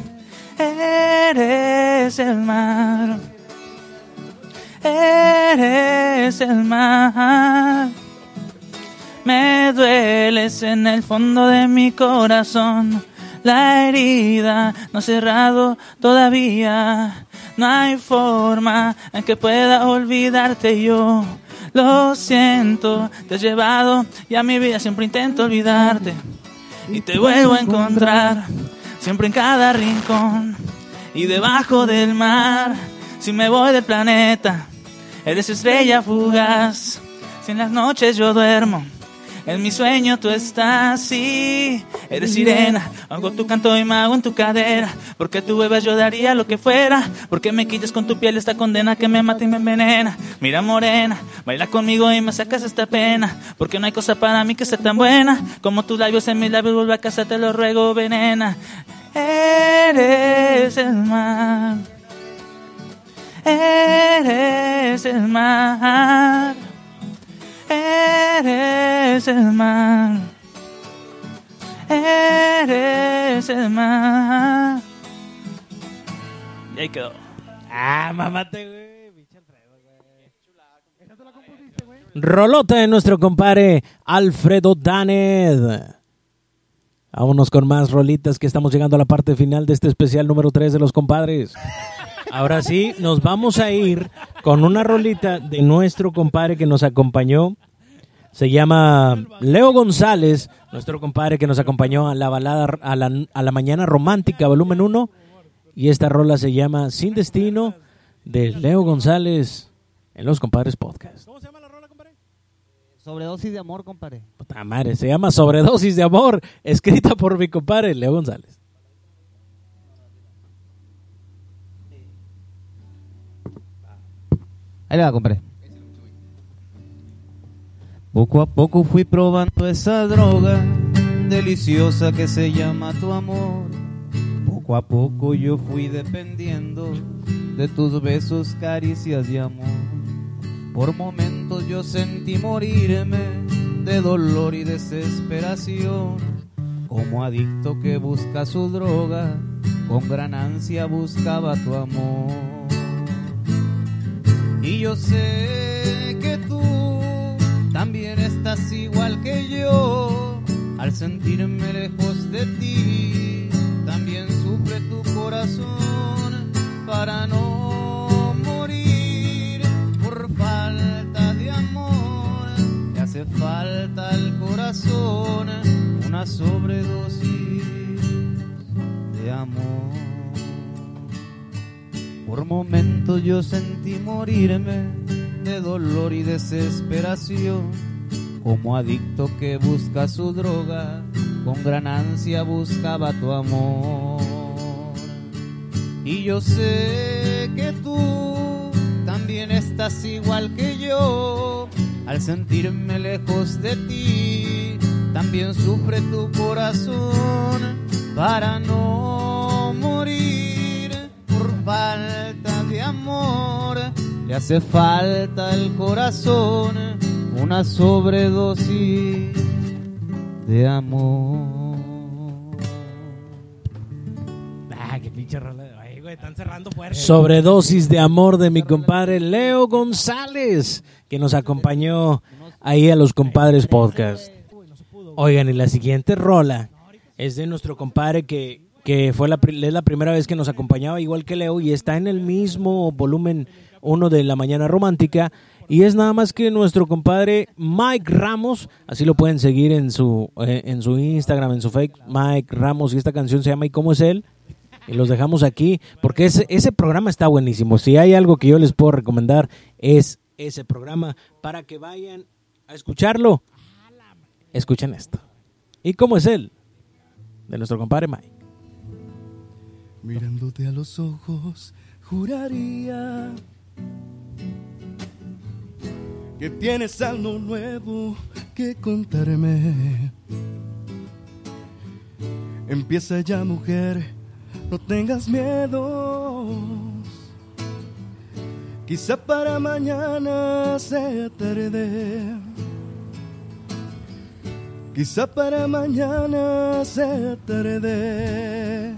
Eres el mar. Eres el mar. Me dueles en el fondo de mi corazón. La herida no ha cerrado todavía. No hay forma en que pueda olvidarte yo. Lo siento, te has llevado y a mi vida siempre intento olvidarte. Y te vuelvo a encontrar, siempre en cada rincón y debajo del mar. Si me voy del planeta, eres estrella fugaz. Si en las noches yo duermo, en mi sueño tú estás, sí, eres sirena. Hago tu canto y me hago en tu cadera. Porque tu bebas yo daría lo que fuera. Porque me quites con tu piel esta condena que me mata y me envenena. Mira morena, baila conmigo y me sacas esta pena. Porque no hay cosa para mí que sea tan buena. Como tus labios en mis labios, vuelve a casa, te lo ruego, venena. Eres el mar. Eres el mar. Eres el mar. Eres el mar. Y ahí quedó. Ah, mamate, güey. Rolota de nuestro compadre Alfredo Daned. Vámonos con más rolitas que estamos llegando a la parte final de este especial número 3 de los compadres. Ahora sí, nos vamos a ir con una rolita de nuestro compadre que nos acompañó. Se llama Leo González, nuestro compadre que nos acompañó a la balada a la, a la mañana romántica, volumen 1. Y esta rola se llama Sin Destino de Leo González en los compadres podcast. Sobredosis de amor, compadre. Puta madre, se llama Sobredosis de Amor, escrita por mi compadre Leo González. Va, compadre. Poco a poco fui probando esa droga deliciosa que se llama tu amor. Poco a poco yo fui dependiendo de tus besos, caricias y amor. Por momentos yo sentí morirme de dolor y desesperación. Como adicto que busca su droga, con gran ansia buscaba tu amor. Y yo sé que tú también estás igual que yo. Al sentirme lejos de ti, también sufre tu corazón para no morir por falta de amor. Le hace falta al corazón una sobredosis de amor. Por momentos yo sentí morirme de dolor y desesperación, como adicto que busca su droga, con gran ansia buscaba tu amor. Y yo sé que tú también estás igual que yo, al sentirme lejos de ti, también sufre tu corazón. Para no amor. Le hace falta el corazón una sobredosis de amor. pinche rola. Ay, güey, están cerrando fuerte. Sobredosis de amor de mi compadre Leo González, que nos acompañó ahí a los compadres podcast. Oigan, y la siguiente rola es de nuestro compadre que, que fue la, es la primera vez que nos acompañaba, igual que Leo, y está en el mismo volumen uno de La Mañana Romántica. Y es nada más que nuestro compadre Mike Ramos, así lo pueden seguir en su, eh, en su Instagram, en su fake, Mike Ramos, y esta canción se llama ¿Y cómo es él? Y los dejamos aquí, porque ese, ese programa está buenísimo. Si hay algo que yo les puedo recomendar, es ese programa, para que vayan a escucharlo. Escuchen esto. ¿Y cómo es él? De nuestro compadre Mike. Mirándote a los ojos, juraría que tienes algo nuevo que contarme. Empieza ya, mujer, no tengas miedo. Quizá para mañana sea tarde. Quizá para mañana sea tarde.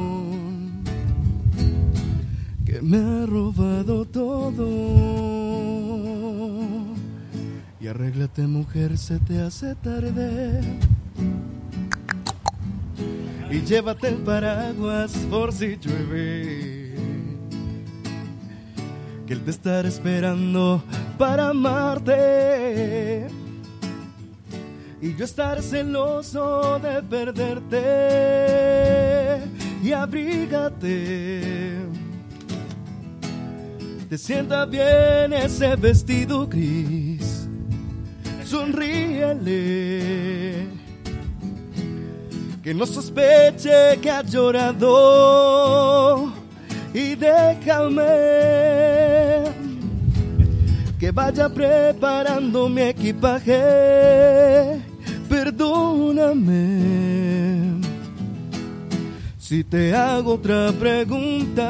que me ha robado todo. Y arréglate mujer, se te hace tarde. Y llévate el paraguas por si llueve. Que él te estará esperando para amarte. Y yo estaré celoso de perderte. Y abrígate te sienta bien ese vestido gris. Sonríele. Que no sospeche que ha llorado. Y déjame que vaya preparando mi equipaje. Perdóname si te hago otra pregunta.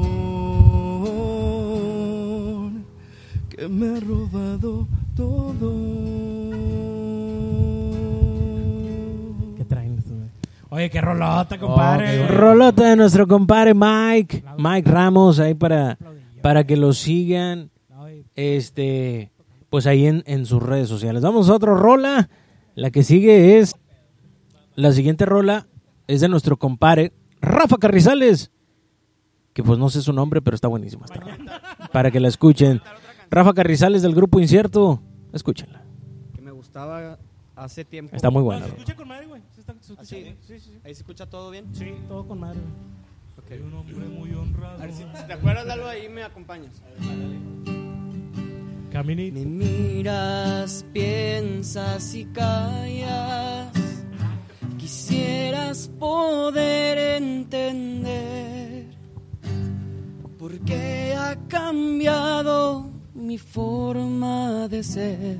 que me ha robado todo. ¿Qué traen? Oye, qué rolota, compadre. Rolota de nuestro compadre Mike, Mike Ramos, ahí para, para que lo sigan, este, pues ahí en, en sus redes sociales. Vamos a otra rola, la que sigue es, la siguiente rola es de nuestro compadre Rafa Carrizales, que pues no sé su nombre, pero está buenísima esta rola, para que la escuchen. Rafa Carrizales del grupo Incierto, escúchenla. Que me gustaba hace tiempo. Está muy buena, Se escucha con madre, güey. Se está- se escucha ¿Ah, sí? bien. Sí, sí, sí. ¿Ahí se escucha todo bien? Sí, todo con madre. Ok. Un hombre muy honrado. A ver, si, si te acuerdas de algo ahí, me acompañas. Caminito. Me miras, piensas y callas. Quisieras poder entender por qué ha cambiado mi forma de ser.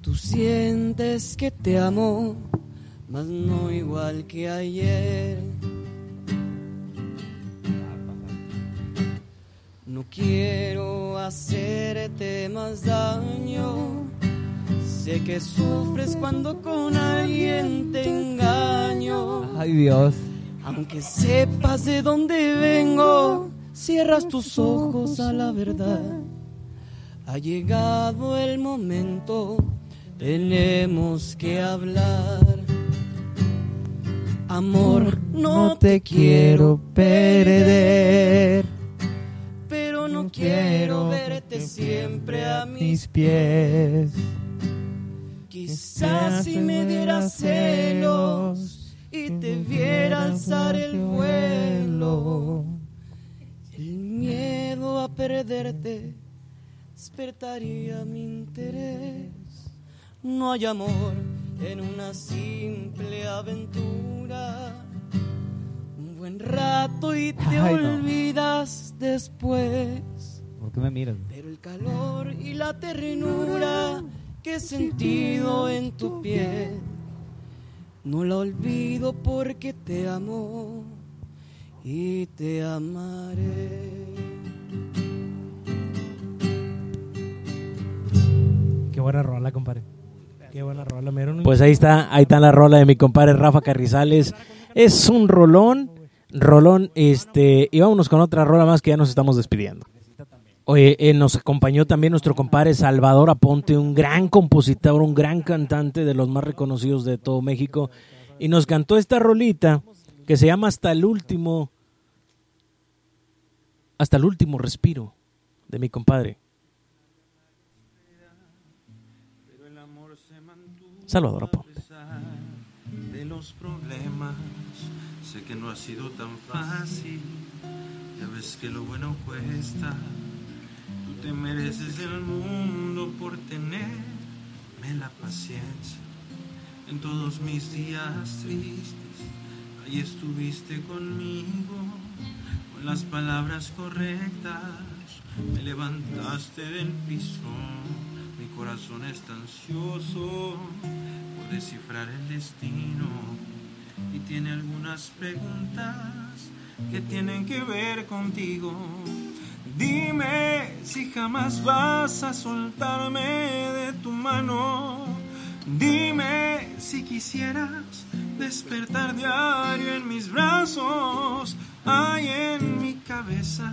Tú sientes que te amo, mas no igual que ayer. No quiero hacerte más daño. Sé que sufres cuando con alguien te engaño. Ay, Dios. Aunque sepas de dónde vengo, cierras tus ojos a la verdad. Ha llegado el momento, tenemos que hablar. Amor, no, te quiero perder. pero no quiero verte siempre a mis pies. Quizás si me dieras celos y te viera alzar el vuelo, el miedo a perderte despertaría mi interés. No hay amor en una simple aventura. Un buen rato y te Ay, no. olvidas después. ¿Por qué me miras? Pero el calor y la ternura que he sentido en tu piel, no la olvido porque te amo y te amaré. Qué buena rola, compadre. Qué buena rola. Un- Pues ahí está, ahí está la rola de mi compadre Rafa Carrizales. Es un rolón, rolón, este, y vámonos con otra rola más que ya nos estamos despidiendo. Oye, eh, nos acompañó también nuestro compadre Salvador Aponte, un gran compositor, un gran cantante de los más reconocidos de todo México, y nos cantó esta rolita que se llama Hasta el último, hasta el último respiro de mi compadre. Salvador Aponte. de los problemas. Sé que no ha sido tan fácil. Ya ves que lo bueno cuesta. Tú te mereces el mundo por tenerme la paciencia. En todos mis días tristes, ahí estuviste conmigo. Con las palabras correctas, me levantaste del piso. Mi corazón está ansioso por descifrar el destino y tiene algunas preguntas que tienen que ver contigo. Dime si jamás vas a soltarme de tu mano. Dime si quisieras despertar diario en mis brazos. Hay en mi cabeza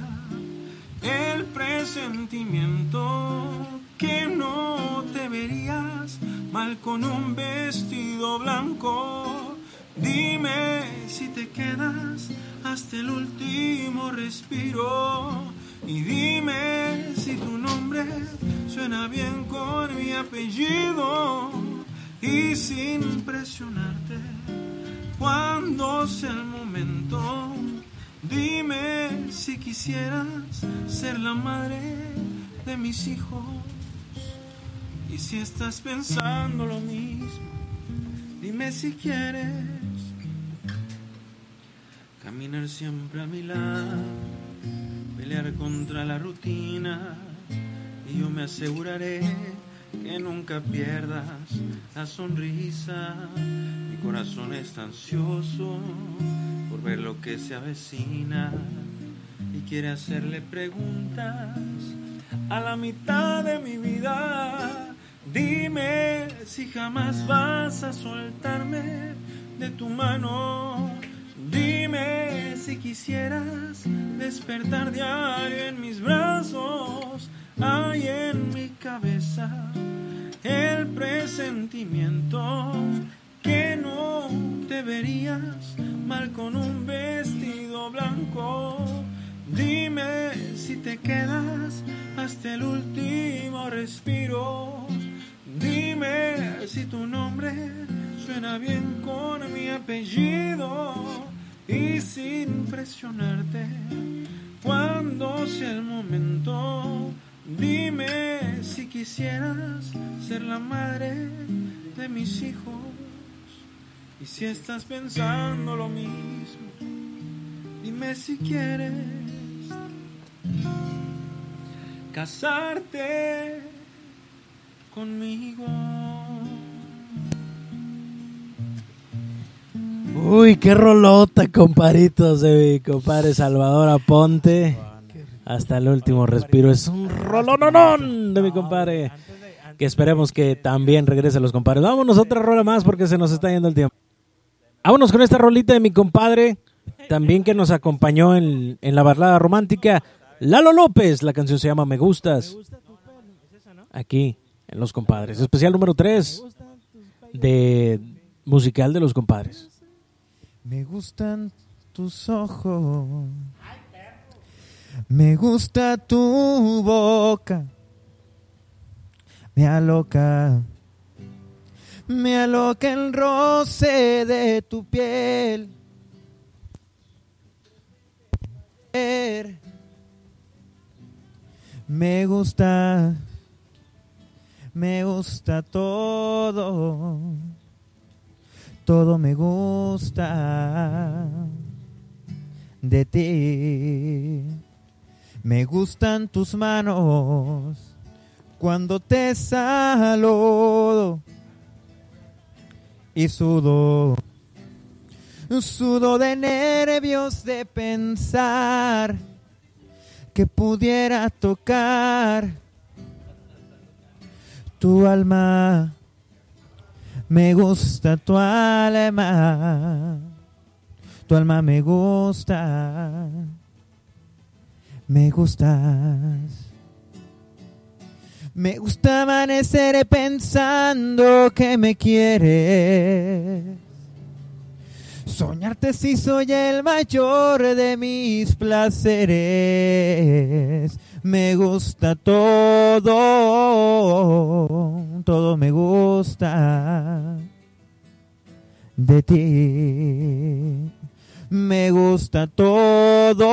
el presentimiento que no te verías mal con un vestido blanco. Dime si te quedas hasta el último respiro. Y dime si tu nombre suena bien con mi apellido. Y sin presionarte, cuando sea el momento, dime si quisieras ser la madre de mis hijos. Y si estás pensando lo mismo, dime si quieres caminar siempre a mi lado, pelear contra la rutina. Y yo me aseguraré que nunca pierdas la sonrisa. Mi corazón está ansioso por ver lo que se avecina y quiere hacerle preguntas a la mitad de mi vida. Dime si jamás vas a soltarme de tu mano. Dime si quisieras despertar diario en mis brazos. Hay en mi cabeza el presentimiento que no te verías mal con un vestido blanco. Dime si te quedas hasta el último respiro. Dime si tu nombre suena bien con mi apellido y sin presionarte. Cuando sea el momento, dime si quisieras ser la madre de mis hijos. Y si estás pensando lo mismo, dime si quieres casarte conmigo. Uy, qué rolota, comparitos de mi compadre Salvador Aponte. Hasta el último respiro. Es un rolononón de mi compadre. Que esperemos que también regrese los compadres. Vámonos otra rola más porque se nos está yendo el tiempo. Vámonos con esta rolita de mi compadre. También que nos acompañó en, en la balada romántica. Lalo López. La canción se llama Me Gustas. Aquí, en Los Compadres. Especial número 3 de musical de Los Compadres. Me gustan tus ojos. Me gusta tu boca. Me aloca. Me aloca el roce de tu piel. Me gusta. Me gusta todo. Todo me gusta de ti. Me gustan tus manos cuando te saludo y sudo. Sudo de nervios de pensar que pudiera tocar tu alma. Me gusta tu alma. Tu alma me gusta. Me gustas. Me gusta amanecer pensando que me quieres. Soñarte si soy el mayor de mis placeres. Me gusta todo, todo me gusta de ti. Me gusta todo,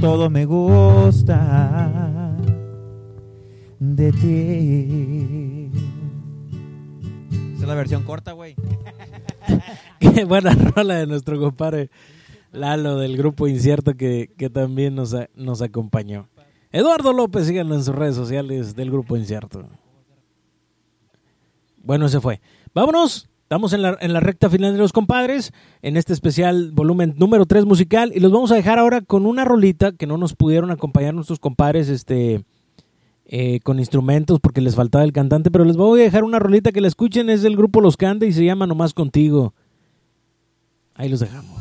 todo me gusta de ti. Esa es la versión corta, güey. Qué buena rola de nuestro compadre Lalo del grupo Incierto que, que también nos, a- nos acompañó. Eduardo López, síganlo en sus redes sociales del grupo Incierto. Bueno, se fue. Vámonos. Estamos en la, en la recta final de los compadres, en este especial volumen número 3 musical, y los vamos a dejar ahora con una rolita que no nos pudieron acompañar nuestros compadres este, eh, con instrumentos porque les faltaba el cantante, pero les voy a dejar una rolita que la escuchen, es del grupo Los Cande y se llama Nomás Contigo. Ahí los dejamos.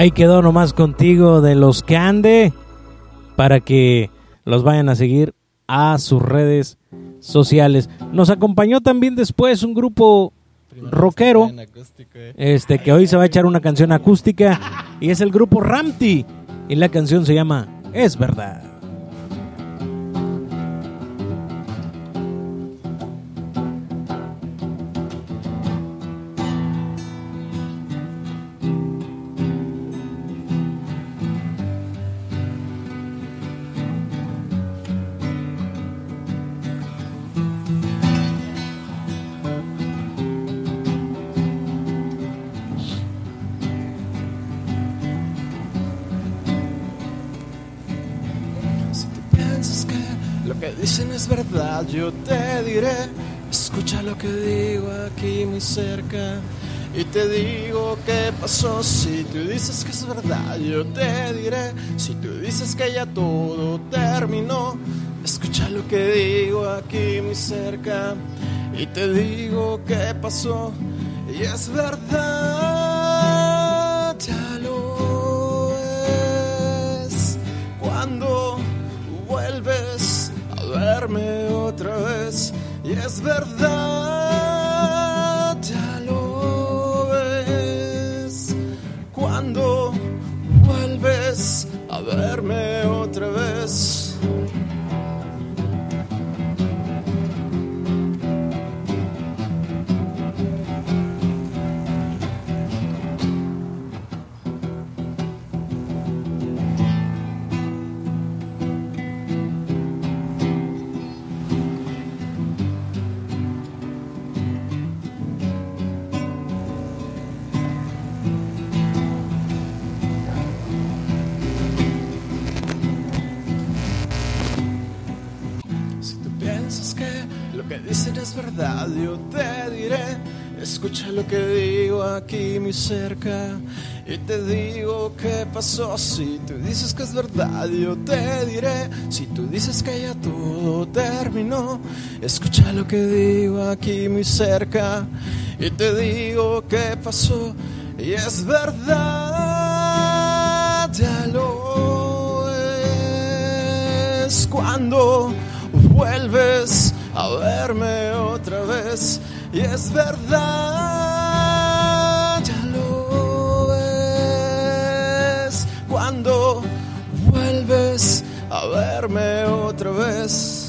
Ahí quedó nomás contigo de los que ande para que los vayan a seguir a sus redes sociales. Nos acompañó también después un grupo rockero este que hoy se va a echar una canción acústica y es el grupo Ramti y la canción se llama Es verdad. Yo te diré, escucha lo que digo aquí muy cerca. Y te digo qué pasó si tú dices que es verdad, yo te diré, si tú dices que ya todo terminó, escucha lo que digo aquí muy cerca. Y te digo qué pasó, y es verdad, verme otra vez, y es verdad, ya lo ves. Cuando vuelves a verme otra vez. Que dicen es verdad, yo te diré, escucha lo que digo aquí muy cerca. Y te digo qué pasó, si tú dices que es verdad, yo te diré, si tú dices que ya todo terminó, escucha lo que digo aquí muy cerca. Y te digo qué pasó, y es verdad, ya lo es cuando vuelves a verme otra vez y es verdad, ya lo ves cuando vuelves a verme otra vez.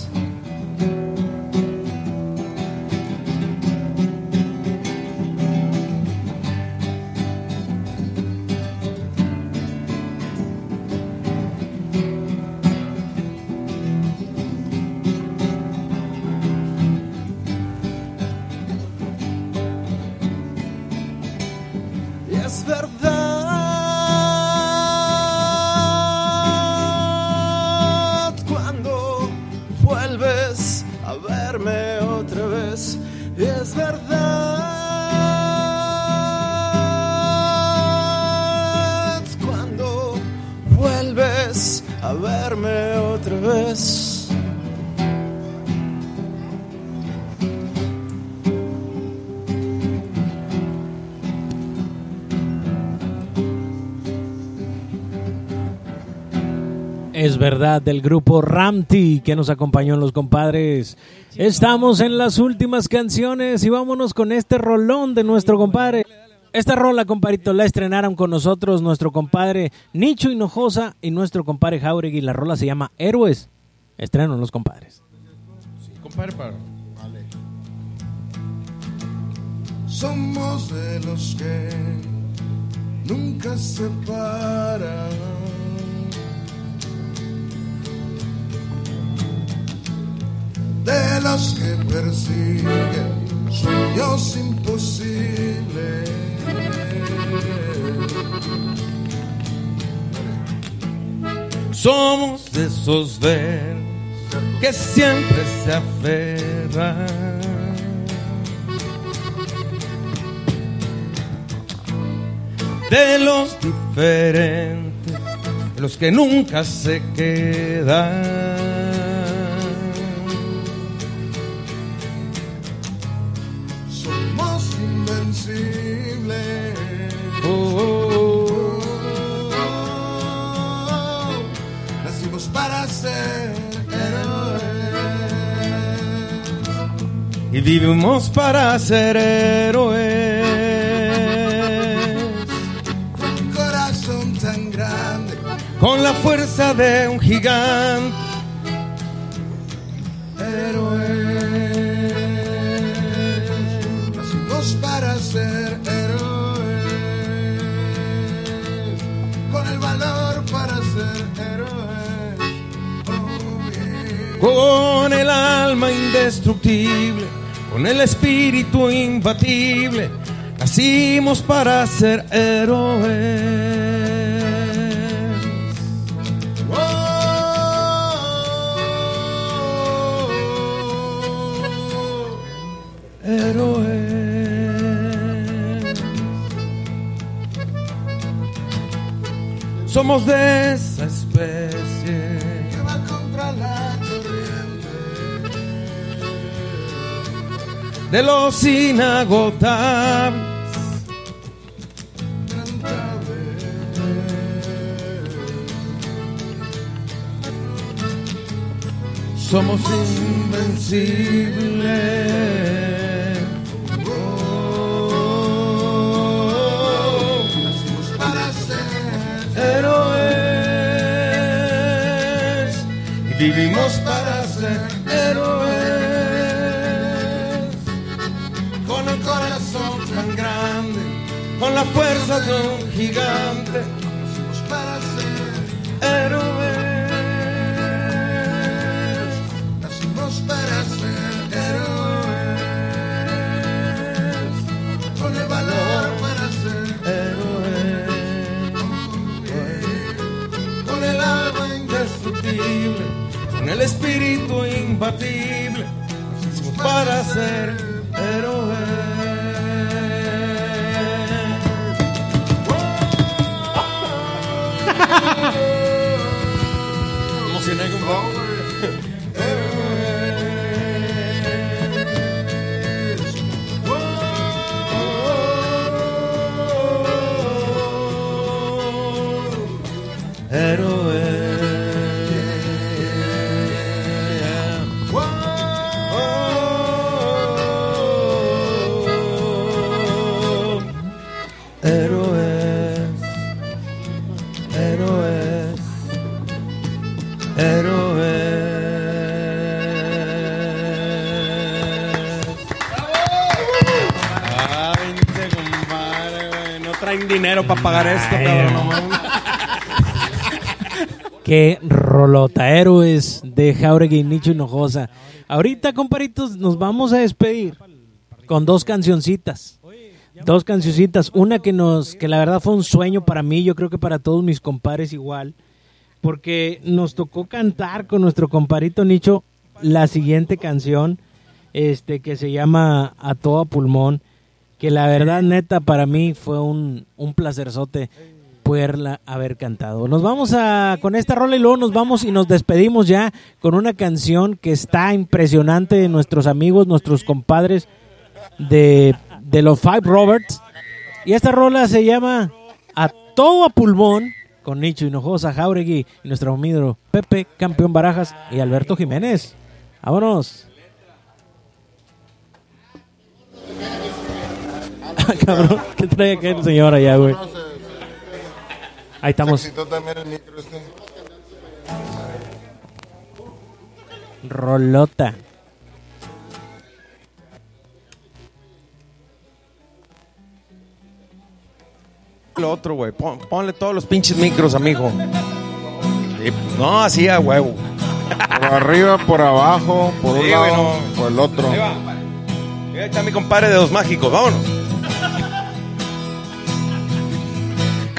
Es verdad, del grupo Ramti que nos acompañó en los compadres. Estamos en las últimas canciones y vámonos con este rolón de nuestro compadre. Esta rola, compadrito, la estrenaron con nosotros nuestro compadre Nicho Hinojosa y nuestro compadre Jauregui. La rola se llama Héroes. Estrenan los compadres. Compadre, para. Somos de los que nunca se paran. De los que persiguen sueños imposibles. Somos esos verdes que siempre se aferran. De los diferentes, los que nunca se quedan. invencible. Oh. Nacimos para ser héroes. Y vivimos para ser héroes. Con un corazón tan grande. Con la fuerza de un gigante. Héroes. Para ser héroes. Con el valor para ser héroes. Con el alma indestructible, con el espíritu imbatible, nacimos para ser héroes. Héroes. Somos de esa especie. Que va contra la corriente. de los inagotables. Somos invencibles. Héroes vivimos para ser héroes con el corazón tan grande, con la fuerza de un gigante. Para ser dinero para pagar esto, cabrón. no mames. Qué rolota, héroes de Jauregui y Nicho Hinojosa. Ahorita, comparitos, nos vamos a despedir con dos cancioncitas. Dos cancioncitas. Una que nos, que la verdad fue un sueño para mí, yo creo que para todos mis compares igual. Porque nos tocó cantar con nuestro comparito Nicho la siguiente canción, este, que se llama A todo pulmón. Que la verdad, neta, para mí fue un, un placerzote poderla haber cantado. Nos vamos a con esta rola y luego nos vamos y nos despedimos ya con una canción que está impresionante de nuestros amigos, nuestros compadres de, de los Five Roberts. Y esta rola se llama A todo a pulmón con Nicho Hinojosa, Jauregui y nuestro amigo Pepe, campeón Barajas y Alberto Jiménez. Vámonos. Cabrón, ¿qué trae aquel señor allá, güey? Ahí estamos. Se excitó también el micro este. Rolota. Lo otro, güey. Pon- ponle todos los pinches micros, amigo. Sí, No, así a huevo. Por arriba, por abajo, por un Sí, lado, bueno. por el otro. Ahí va. Ahí está mi compadre de los mágicos, vámonos.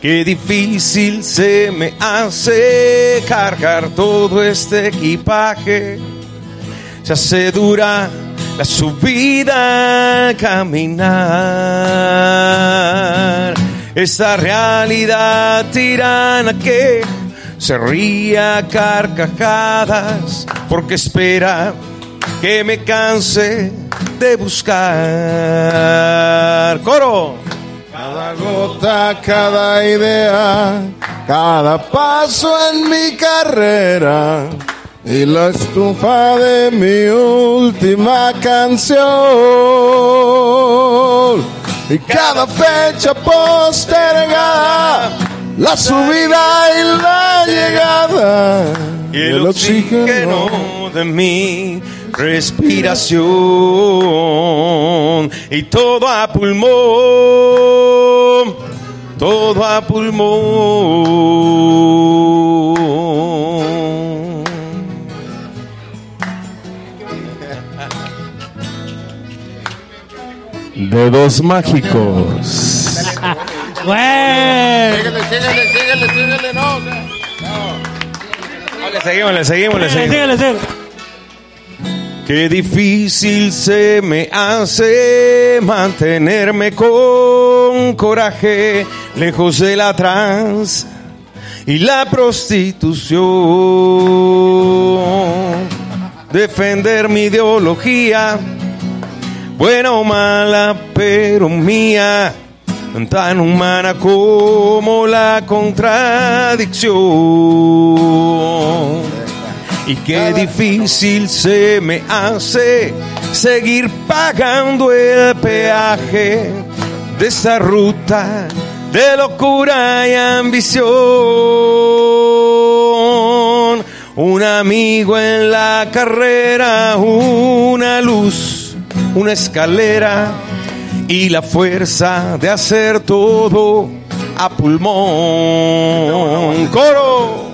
Qué difícil se me hace cargar todo este equipaje se hace dura la subida al caminar. Esta realidad tirana que se ría carcajadas porque espera que me canse de buscar. Coro. Cada gota, cada idea, cada paso en mi carrera y la estufa de mi última canción. Y cada fecha postergada, la subida y la llegada. y el oxígeno de mi respiración y todo a pulmón, todo a pulmón. Dedos mágicos. Síguele, síguele, síguele, síguele, no. Le seguimos, le seguimos, le seguimos. Qué difícil se me hace mantenerme con coraje lejos de la trans y la prostitución. Defender mi ideología, buena o mala, pero mía, tan humana como la contradicción. Y qué difícil se me hace seguir pagando el peaje de esa ruta de locura y ambición. Un amigo en la carrera, una luz, una escalera y la fuerza de hacer todo a pulmón. Coro.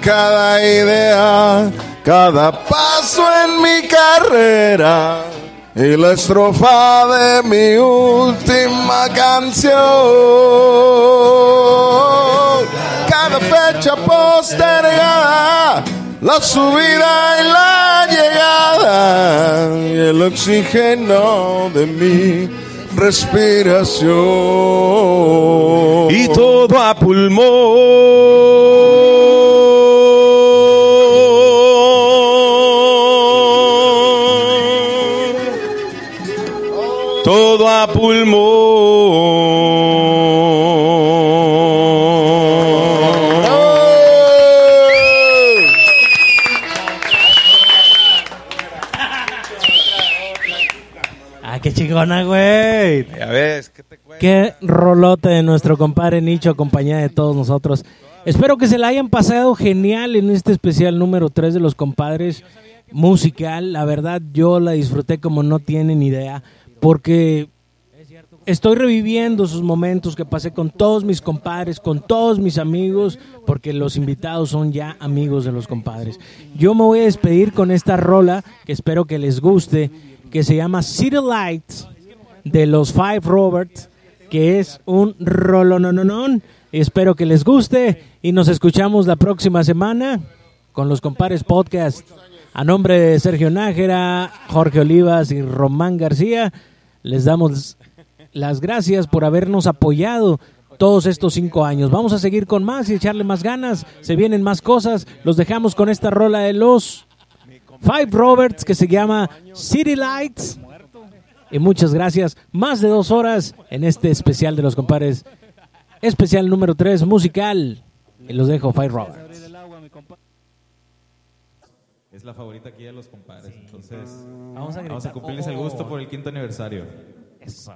Cada idea, cada paso en mi carrera y la estrofa de mi última canción. Cada fecha postergada, la subida y la llegada y el oxígeno de mi respiración. y todo a pulmón. Rolote de nuestro compadre Nicho, acompañada de todos nosotros. Espero que se la hayan pasado genial en este especial número 3 de los compadres musical. La verdad, yo la disfruté como no tienen idea, porque estoy reviviendo esos momentos que pasé con todos mis compadres, con todos mis amigos, porque los invitados son ya amigos de los compadres. Yo me voy a despedir con esta rola que espero que les guste, que se llama City Lights de los Five Roberts, que es un rolonononón. Espero que les guste y nos escuchamos la próxima semana con los compadres podcast. A nombre de Sergio Nájera, Jorge Olivas y Román García, les damos las gracias por habernos apoyado todos estos cinco años. Vamos a seguir con más y echarle más ganas. Se vienen más cosas. Los dejamos con esta rola de los Five Roberts que se llama City Lights. Y muchas gracias. Más de dos horas en este especial de los compadres. Especial número 3, musical. Y los dejo, Five Roberts. Es la favorita aquí de los compadres. Entonces, Vamos a gritar. a cumplirles el gusto por el quinto aniversario. Eso.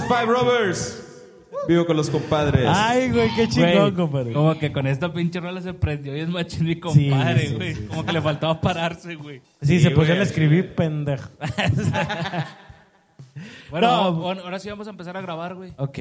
Somos Five Rovers. Vivo con los compadres. Ay, güey, qué chingón, compadre. Como que con esta pinche rola se prendió y es machín mi compadre, sí, güey. sí, Como que le faltaba pararse, güey. Sí, se pusieron a escribir pendejo. Bueno, No. bueno, ahora sí vamos a empezar a grabar, güey. Ok.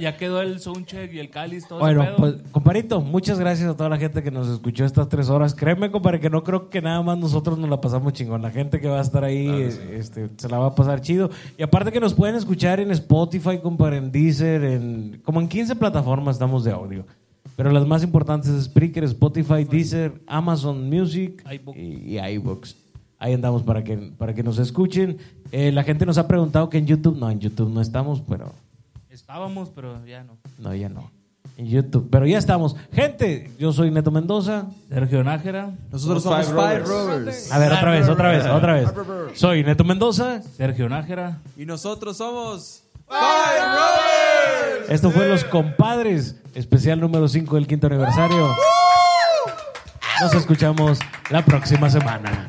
Ya, quedó el soundcheck y el cáliz, todo Bueno, ese pedo. pues, comparito, muchas gracias a toda la gente que nos escuchó estas tres horas. Créeme, compadre, que no creo que nada más nosotros nos la pasamos chingón. La gente que va a estar ahí eh, este, se la va a pasar chido. Y aparte que nos pueden escuchar en Spotify, compadre, en Deezer, en, como en 15 plataformas estamos de audio. Pero las más importantes es Spreaker, Spotify, Deezer, Amazon Music y, y iVoox. Ahí andamos para que, para que nos escuchen. Eh, la gente nos ha preguntado que en YouTube, no, en YouTube no estamos, pero... Estábamos, pero ya no. No, ya no. En YouTube. Pero ya estamos. Gente, yo soy Neto Mendoza. Sergio Nájera. Nosotros somos somos Five Five Rovers. A ver, otra vez, otra vez, otra vez. Five Rovers. Soy Neto Mendoza. Sergio Nájera. Y nosotros somos. Esto fue Los Compadres, especial número 5 del quinto aniversario. Nos escuchamos la próxima semana.